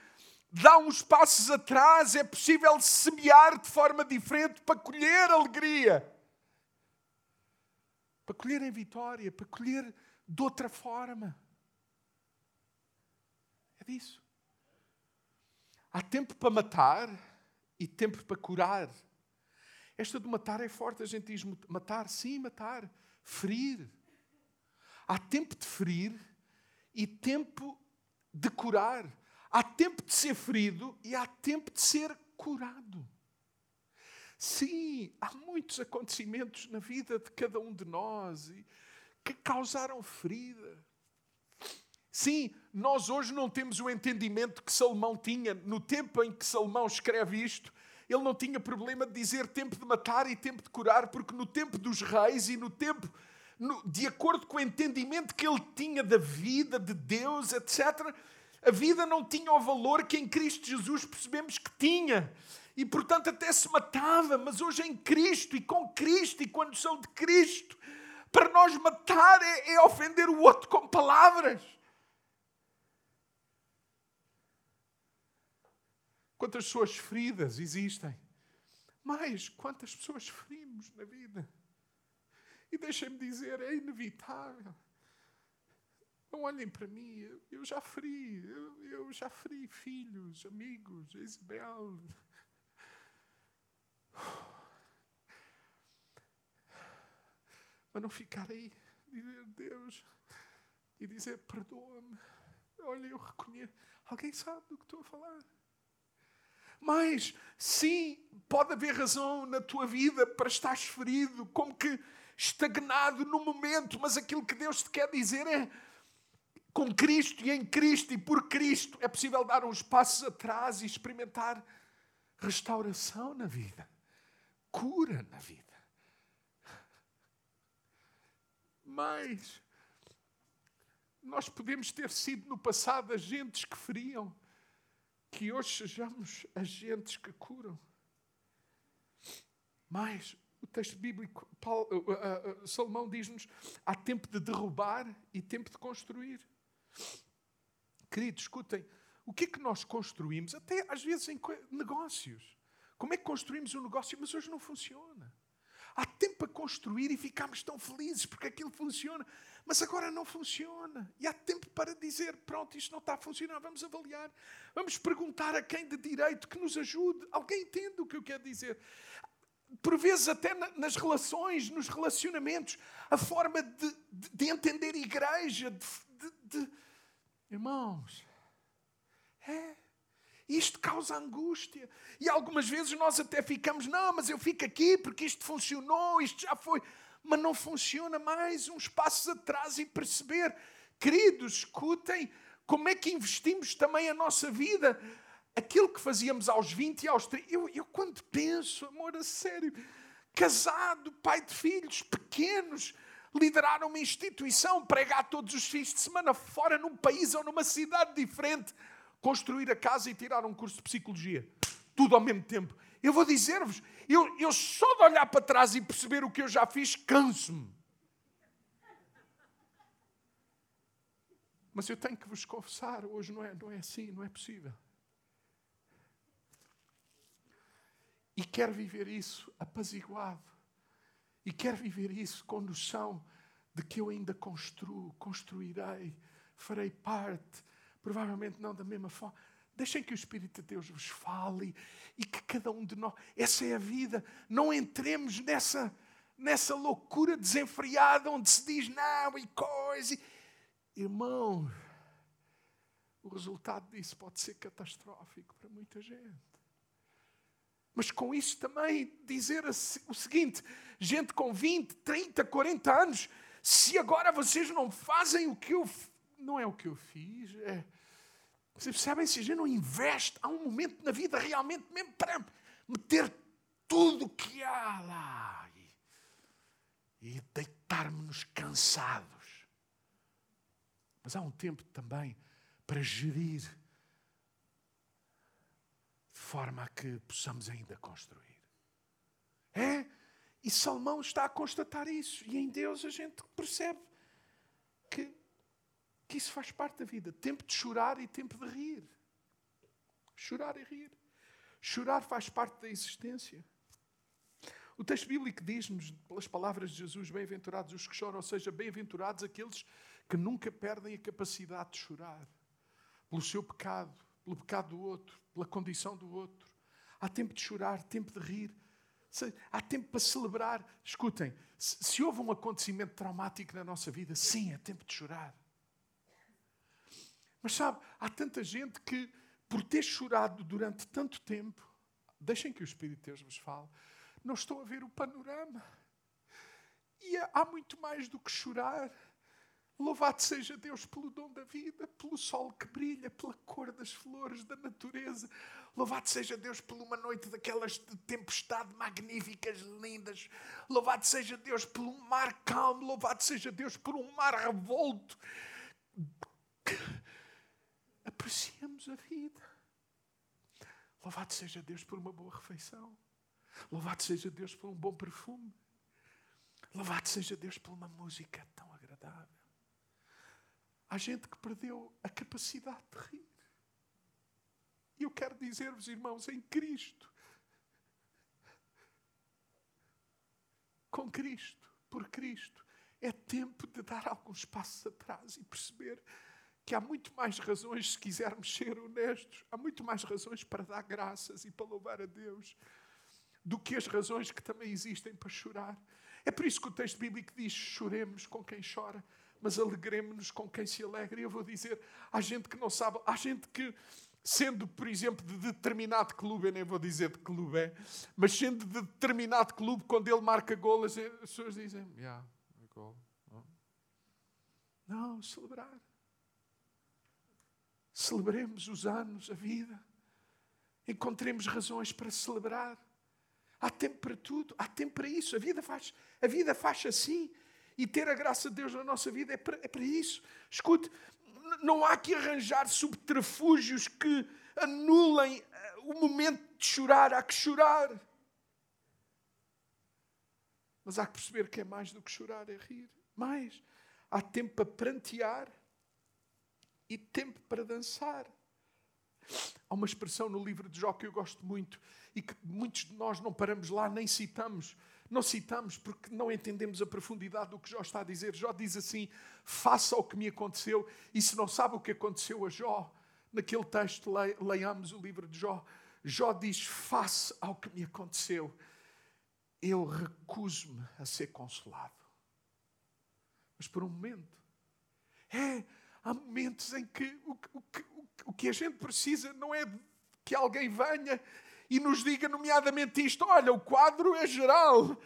dá uns passos atrás, é possível semear de forma diferente para colher alegria, para colher em vitória, para colher de outra forma. É disso. Há tempo para matar e tempo para curar. Esta de matar é forte, a gente diz matar, sim, matar, ferir. Há tempo de ferir e tempo de curar. Há tempo de ser ferido e há tempo de ser curado. Sim, há muitos acontecimentos na vida de cada um de nós que causaram ferida. Sim, nós hoje não temos o entendimento que Salomão tinha no tempo em que Salomão escreve isto ele não tinha problema de dizer tempo de matar e tempo de curar, porque no tempo dos reis e no tempo, no, de acordo com o entendimento que ele tinha da vida, de Deus, etc., a vida não tinha o valor que em Cristo Jesus percebemos que tinha. E portanto até se matava, mas hoje em Cristo e com Cristo e quando são de Cristo, para nós matar é, é ofender o outro com palavras. Quantas pessoas feridas existem? Mais, quantas pessoas ferimos na vida? E deixem-me dizer, é inevitável. Não olhem para mim, eu, eu já feri, eu, eu, já feri filhos, amigos, Isabel. Mas não ficar aí, dizer Deus e dizer perdoa-me. Olha, eu reconheço. Alguém sabe do que estou a falar? Mas, sim, pode haver razão na tua vida para estares ferido, como que estagnado no momento, mas aquilo que Deus te quer dizer é: com Cristo e em Cristo e por Cristo é possível dar uns passos atrás e experimentar restauração na vida, cura na vida. Mas nós podemos ter sido no passado agentes que feriam que hoje sejamos agentes que curam. Mas o texto bíblico, Paulo, uh, uh, Salomão diz-nos: há tempo de derrubar e tempo de construir. Queridos, escutem, o que é que nós construímos? Até às vezes em negócios. Como é que construímos um negócio, mas hoje não funciona? Há tempo para construir e ficamos tão felizes porque aquilo funciona, mas agora não funciona. E há tempo para dizer: pronto, isto não está a funcionar, vamos avaliar. Vamos perguntar a quem de direito que nos ajude. Alguém entende o que eu quero dizer? Por vezes, até nas relações, nos relacionamentos, a forma de, de, de entender igreja, de, de, irmãos, é isto causa angústia. E algumas vezes nós até ficamos, não, mas eu fico aqui porque isto funcionou, isto já foi. Mas não funciona mais uns passos atrás e perceber. Queridos, escutem como é que investimos também a nossa vida. Aquilo que fazíamos aos 20 e aos 30. Eu, eu quando penso, amor, a sério, casado, pai de filhos pequenos, liderar uma instituição, pregar todos os fins de semana fora num país ou numa cidade diferente construir a casa e tirar um curso de psicologia. Tudo ao mesmo tempo. Eu vou dizer-vos, eu, eu só de olhar para trás e perceber o que eu já fiz, canso-me. Mas eu tenho que vos confessar, hoje não é, não é assim, não é possível. E quero viver isso apaziguado. E quero viver isso com noção de que eu ainda construo, construirei, farei parte, provavelmente não da mesma forma. Deixem que o Espírito de Deus vos fale e que cada um de nós. Essa é a vida. Não entremos nessa, nessa loucura desenfreada onde se diz não e coisa. Irmão, o resultado disso pode ser catastrófico para muita gente. Mas com isso também dizer o seguinte: gente com 20, 30, 40 anos, se agora vocês não fazem o que eu. Não é o que eu fiz, é. Vocês percebem? Se a gente não investe, há um momento na vida realmente mesmo para meter tudo o que há lá e, e deitar-nos cansados. Mas há um tempo também para gerir forma a que possamos ainda construir. É? E Salmão está a constatar isso. E em Deus a gente percebe que, que isso faz parte da vida. Tempo de chorar e tempo de rir. Chorar e rir. Chorar faz parte da existência. O texto bíblico diz-nos, pelas palavras de Jesus, bem-aventurados os que choram, ou seja, bem-aventurados aqueles que nunca perdem a capacidade de chorar pelo seu pecado, pelo pecado do outro, pela condição do outro. Há tempo de chorar, tempo de rir. Há tempo para celebrar. Escutem, se houve um acontecimento traumático na nossa vida, sim, é tempo de chorar. Mas sabe, há tanta gente que, por ter chorado durante tanto tempo, deixem que o Espírito de Deus vos fale, não estou a ver o panorama. E há muito mais do que chorar. Louvado seja Deus pelo dom da vida, pelo sol que brilha, pela cor das flores, da natureza. Louvado seja Deus por uma noite daquelas de tempestade magníficas, lindas. Louvado seja Deus um mar calmo. Louvado seja Deus por um mar revolto. Apreciamos a vida. Louvado seja Deus por uma boa refeição. Louvado seja Deus por um bom perfume. Louvado seja Deus por uma música tão agradável. Há gente que perdeu a capacidade de rir. E eu quero dizer-vos, irmãos, em Cristo, com Cristo, por Cristo, é tempo de dar alguns passos atrás e perceber que há muito mais razões, se quisermos ser honestos, há muito mais razões para dar graças e para louvar a Deus do que as razões que também existem para chorar. É por isso que o texto bíblico diz: choremos com quem chora mas alegremos-nos com quem se alegra. E eu vou dizer, há gente que não sabe, há gente que, sendo, por exemplo, de determinado clube, eu nem vou dizer de clube é, mas sendo de determinado clube, quando ele marca gol, as pessoas dizem, yeah, gol. Não, celebrar. Celebremos os anos, a vida. Encontremos razões para celebrar. Há tempo para tudo, há tempo para isso. A vida faz, a vida faz assim. E ter a graça de Deus na nossa vida é para, é para isso. Escute, não há que arranjar subterfúgios que anulem eh, o momento de chorar. Há que chorar. Mas há que perceber que é mais do que chorar, é rir. Mais. Há tempo para prantear e tempo para dançar. Há uma expressão no livro de Jó que eu gosto muito e que muitos de nós não paramos lá nem citamos. Não citamos porque não entendemos a profundidade do que Jó está a dizer. Jó diz assim: faça o que me aconteceu. E se não sabe o que aconteceu a Jó, naquele texto leiamos o livro de Jó. Jó diz: face ao que me aconteceu. Eu recuso-me a ser consolado. Mas por um momento. É, há momentos em que o, o, o, o que a gente precisa não é que alguém venha e nos diga, nomeadamente, isto: olha, o quadro é geral.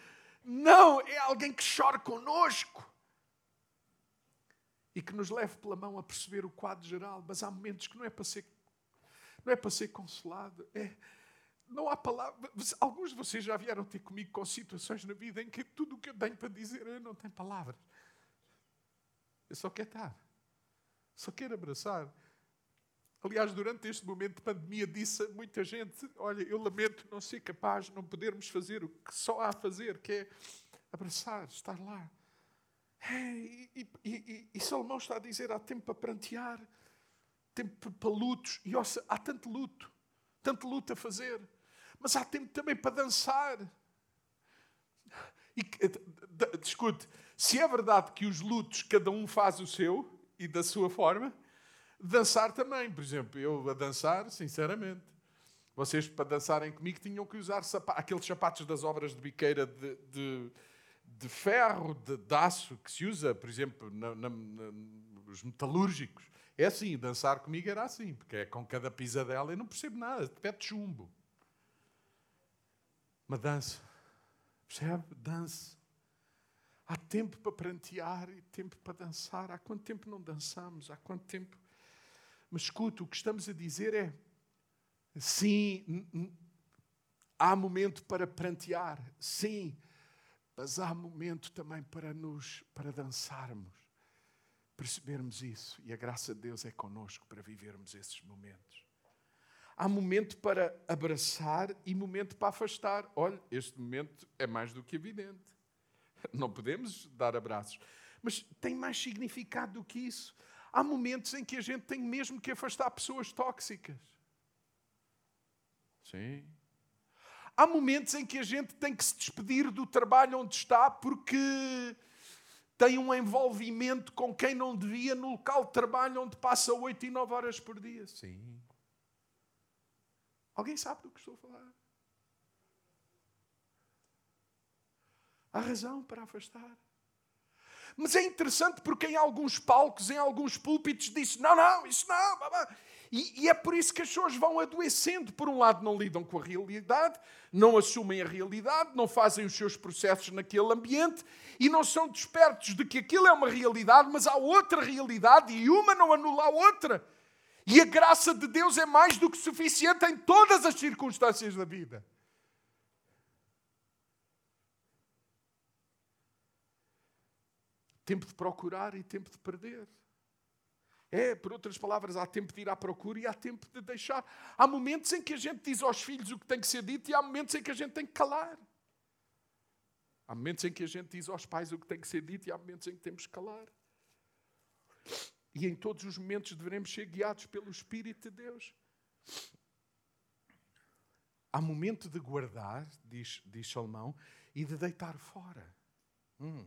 Não, é alguém que chora conosco e que nos leve pela mão a perceber o quadro geral. Mas há momentos que não é para ser, não é para ser consolado. É, não há palavras. Alguns de vocês já vieram ter comigo com situações na vida em que tudo o que eu tenho para dizer eu não tenho palavras. Eu só quero estar. Só quero abraçar. Aliás, durante este momento de pandemia, disse a muita gente: Olha, eu lamento não ser capaz, não podermos fazer o que só há a fazer, que é abraçar, estar lá. É, e, e, e, e, Salomão está a dizer: há tempo para prantear, tempo para lutos, e ouça, há tanto luto, tanto luto a fazer, mas há tempo também para dançar. E, discute, se é verdade que os lutos cada um faz o seu, e da sua forma. Dançar também, por exemplo, eu a dançar, sinceramente. Vocês, para dançarem comigo, tinham que usar aqueles sapatos das obras de biqueira de, de, de ferro, de, de, aço, que se usa, por exemplo, na, na, na, nos metalúrgicos. É assim, dançar comigo era assim, porque é com cada pisadela eu não percebo nada, de pé de chumbo. Uma dança. Percebe? Dança. Há tempo para prantear e tempo para dançar. Há quanto tempo não dançamos? Há quanto tempo. Mas escuta, o que estamos a dizer é: sim, há momento para prantear, sim, mas há momento também para nos, para dançarmos, percebermos isso. E a graça de Deus é conosco para vivermos esses momentos. Há momento para abraçar e momento para afastar. Olha, este momento é mais do que evidente. Não podemos dar abraços. Mas tem mais significado do que isso. Há momentos em que a gente tem mesmo que afastar pessoas tóxicas. Sim. Há momentos em que a gente tem que se despedir do trabalho onde está porque tem um envolvimento com quem não devia no local de trabalho onde passa 8 e 9 horas por dia. Sim. Alguém sabe do que estou a falar? Há razão para afastar. Mas é interessante porque em alguns palcos, em alguns púlpitos, diz: não, não, isso não. E, e, é por isso que as pessoas vão adoecendo. Por um lado, não lidam com a realidade, não assumem a realidade, não fazem os seus processos naquele ambiente e não são despertos de que aquilo é uma realidade, mas há outra realidade e uma não anula a outra. E a graça de Deus é mais do que suficiente em todas as circunstâncias da vida. Tempo de procurar e tempo de perder. É, por outras palavras, há tempo de ir à procura e há tempo de deixar. Há momentos em que a gente diz aos filhos o que tem que ser dito e há momentos em que a gente tem que calar. Há momentos em que a gente diz aos pais o que tem que ser dito e há momentos em que temos que calar. E em todos os momentos devemos ser guiados pelo Espírito de Deus. Há momento de guardar, diz, diz Salomão, e de deitar fora. Hum.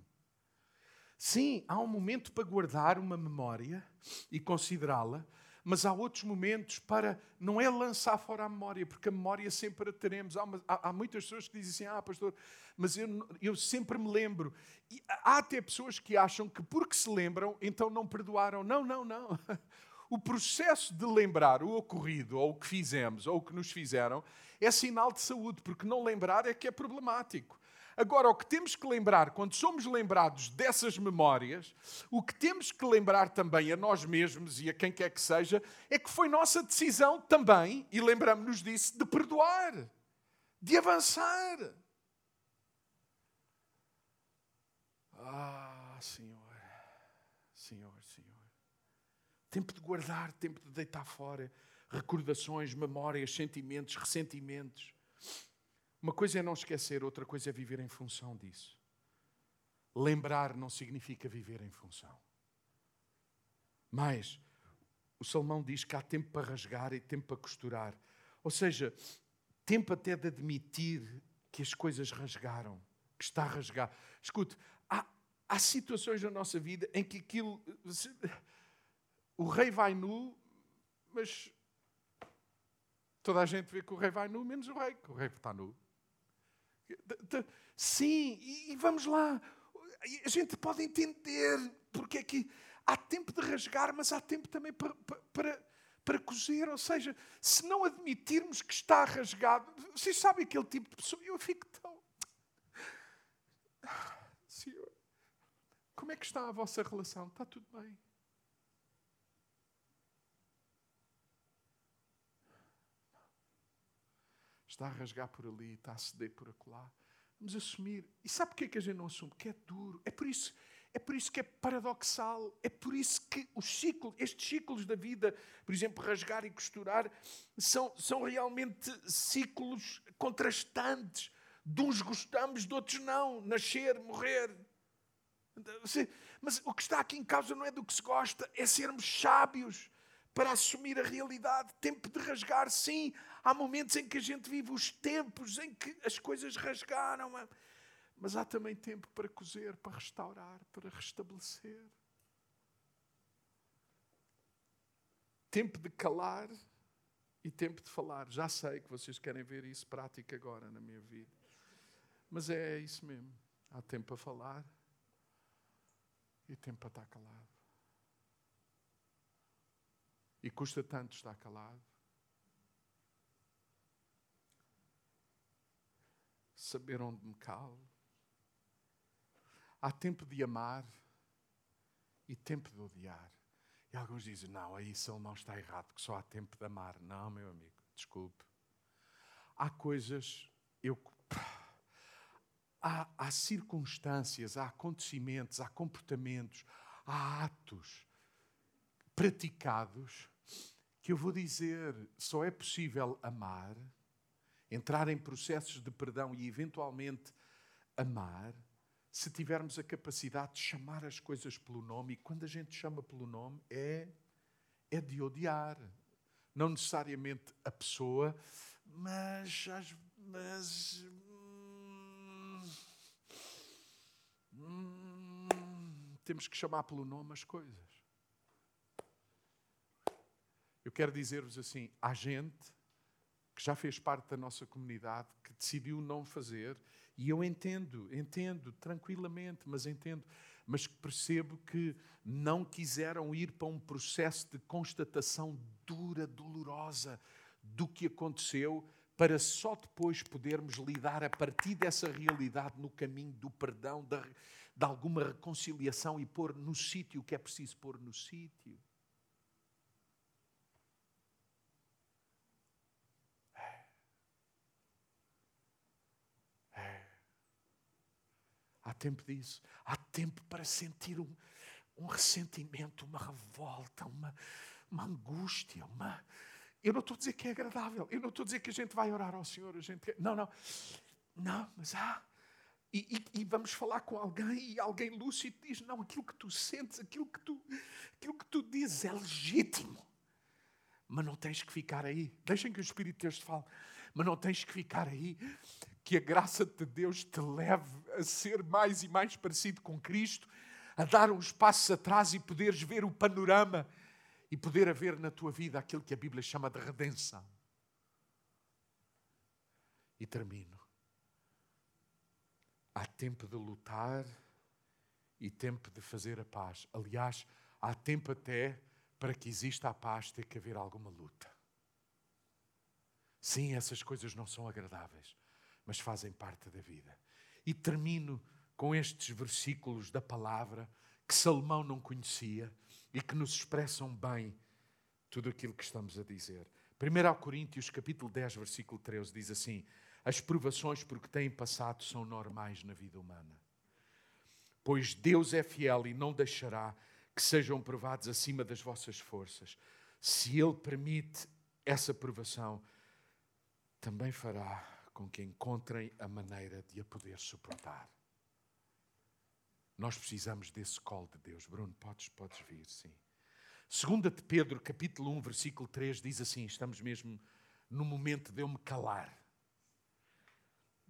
Sim, há um momento para guardar uma memória e considerá-la, mas há outros momentos para não é lançar fora a memória, porque a memória sempre a teremos. Há, uma, há, há muitas pessoas que dizem assim: Ah, pastor, mas eu, eu sempre me lembro. E há até pessoas que acham que porque se lembram, então não perdoaram. Não, não, não. O processo de lembrar o ocorrido, ou o que fizemos, ou o que nos fizeram, é sinal de saúde, porque não lembrar é que é problemático. Agora, o que temos que lembrar, quando somos lembrados dessas memórias, o que temos que lembrar também a nós mesmos e a quem quer que seja, é que foi nossa decisão também, e lembramos-nos disso, de perdoar, de avançar. Ah, Senhor, Senhor, Senhor. Tempo de guardar, tempo de deitar fora recordações, memórias, sentimentos, ressentimentos. Uma coisa é não esquecer, outra coisa é viver em função disso. Lembrar não significa viver em função. Mas o Salmão diz que há tempo para rasgar e tempo para costurar. Ou seja, tempo até de admitir que as coisas rasgaram, que está a rasgar. Escute, há, há situações na nossa vida em que aquilo. O rei vai nu, mas toda a gente vê que o rei vai nu, menos o rei, que o rei está nu. Sim, e vamos lá. A gente pode entender porque é que há tempo de rasgar, mas há tempo também para, para, para cozer. Ou seja, se não admitirmos que está rasgado, vocês sabem aquele tipo de pessoa, eu fico tão. Senhor, como é que está a vossa relação? Está tudo bem? Está a rasgar por ali, está a ceder por acolá. Vamos assumir. E sabe porquê que a gente não assume? Que é duro. É por isso, é por isso que é paradoxal. É por isso que os ciclos, estes ciclos da vida, por exemplo, rasgar e costurar, são, são realmente ciclos contrastantes. De uns gostamos, de outros não. Nascer, morrer. Mas o que está aqui em causa não é do que se gosta, é sermos sábios para assumir a realidade. Tempo de rasgar, sim. Há momentos em que a gente vive os tempos em que as coisas rasgaram. Mas há também tempo para cozer, para restaurar, para restabelecer. tempo de calar e tempo de falar. Já sei que vocês querem ver isso prático agora na minha vida. Mas é isso mesmo. Há tempo para falar e tempo para estar calado. E custa tanto estar calado. Saber onde me calo. Há tempo de amar e tempo de odiar. E alguns dizem: não, aí se ele não está errado, que só há tempo de amar. Não, meu amigo, desculpe. Há coisas, eu. Há, há circunstâncias, há acontecimentos, há comportamentos, há atos praticados que eu vou dizer, só é possível amar, entrar em processos de perdão e eventualmente amar se tivermos a capacidade de chamar as coisas pelo nome, e quando a gente chama pelo nome, é, é de odiar. Não necessariamente a pessoa, mas. mas hum, temos que chamar pelo nome as coisas. Eu quero dizer-vos assim: há gente que já fez parte da nossa comunidade que decidiu não fazer e eu entendo, entendo tranquilamente, mas entendo, mas percebo que não quiseram ir para um processo de constatação dura, dolorosa do que aconteceu, para só depois podermos lidar a partir dessa realidade no caminho do perdão, de, de alguma reconciliação e pôr no sítio o que é preciso pôr no sítio. Tempo disso. Há tempo para sentir um, um ressentimento, uma revolta, uma, uma angústia, uma. Eu não estou a dizer que é agradável. Eu não estou a dizer que a gente vai orar ao Senhor. A gente... Não, não. Não, mas há. E, e, e, vamos falar com alguém e alguém lúcido diz: Não, aquilo que tu sentes, aquilo que tu, aquilo que tu dizes é legítimo. Mas não tens que ficar aí. Deixem que o Espírito de Deus te fale. Mas não tens que ficar aí que a graça de Deus te leve a ser mais e mais parecido com Cristo, a dar uns passos atrás e poderes ver o panorama e poder haver na tua vida aquilo que a Bíblia chama de redenção. E termino. Há tempo de lutar e tempo de fazer a paz. Aliás, há tempo até para que exista a paz, ter que haver alguma luta. Sim, essas coisas não são agradáveis mas fazem parte da vida. E termino com estes versículos da palavra que Salomão não conhecia e que nos expressam bem tudo aquilo que estamos a dizer. 1 Coríntios, capítulo 10, versículo 13, diz assim: As provações por que têm passado são normais na vida humana. Pois Deus é fiel e não deixará que sejam provados acima das vossas forças. Se Ele permite essa provação, também fará com que encontrem a maneira de a poder suportar. Nós precisamos desse colo de Deus. Bruno, podes, podes vir, sim. Segunda de Pedro, capítulo 1, versículo 3, diz assim, estamos mesmo no momento de eu me calar.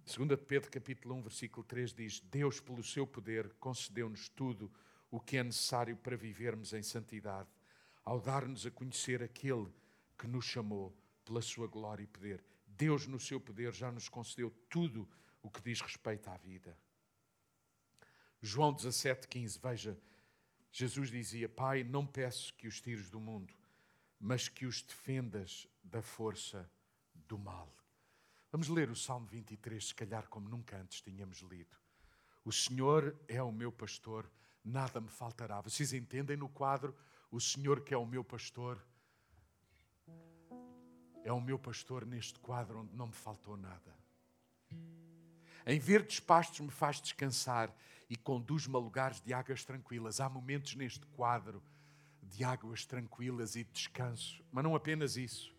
Segunda de Pedro, capítulo 1, versículo 3 diz: Deus, pelo seu poder, concedeu-nos tudo o que é necessário para vivermos em santidade, ao dar-nos a conhecer aquele que nos chamou pela sua glória e poder. Deus, no seu poder, já nos concedeu tudo o que diz respeito à vida. João 17, 15, veja, Jesus dizia: Pai, não peço que os tires do mundo, mas que os defendas da força do mal. Vamos ler o Salmo 23, se calhar como nunca antes tínhamos lido. O Senhor é o meu pastor, nada me faltará. Vocês entendem no quadro? O Senhor que é o meu pastor, é o meu pastor neste quadro onde não me faltou nada. Em verdes pastos me faz descansar e conduz-me a lugares de águas tranquilas. Há momentos neste quadro de águas tranquilas e de descanso, mas não apenas isso.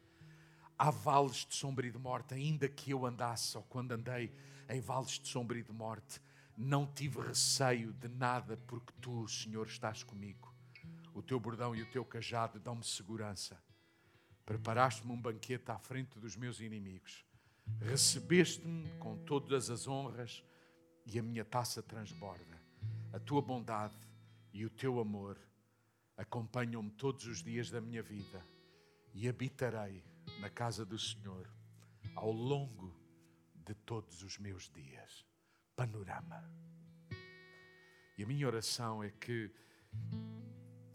Há vales de sombra e de morte, ainda que eu andasse, ou quando andei em vales de sombra e de morte, não tive receio de nada, porque tu, Senhor, estás comigo. O teu bordão e o teu cajado dão-me segurança. Preparaste-me um banquete à frente dos meus inimigos. Recebeste-me com todas as honras e a minha taça transborda. A tua bondade e o teu amor acompanham-me todos os dias da minha vida e habitarei na casa do Senhor ao longo de todos os meus dias. Panorama. E a minha oração é que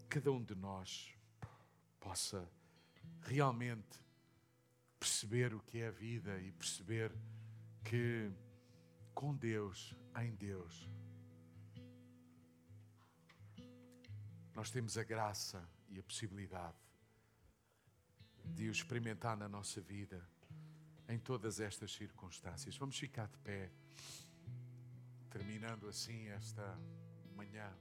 cada um de nós possa realmente perceber o que é a vida e perceber que com Deus, em Deus, nós temos a graça e a possibilidade de o experimentar na nossa vida em todas estas circunstâncias. Vamos ficar de pé, terminando assim esta manhã.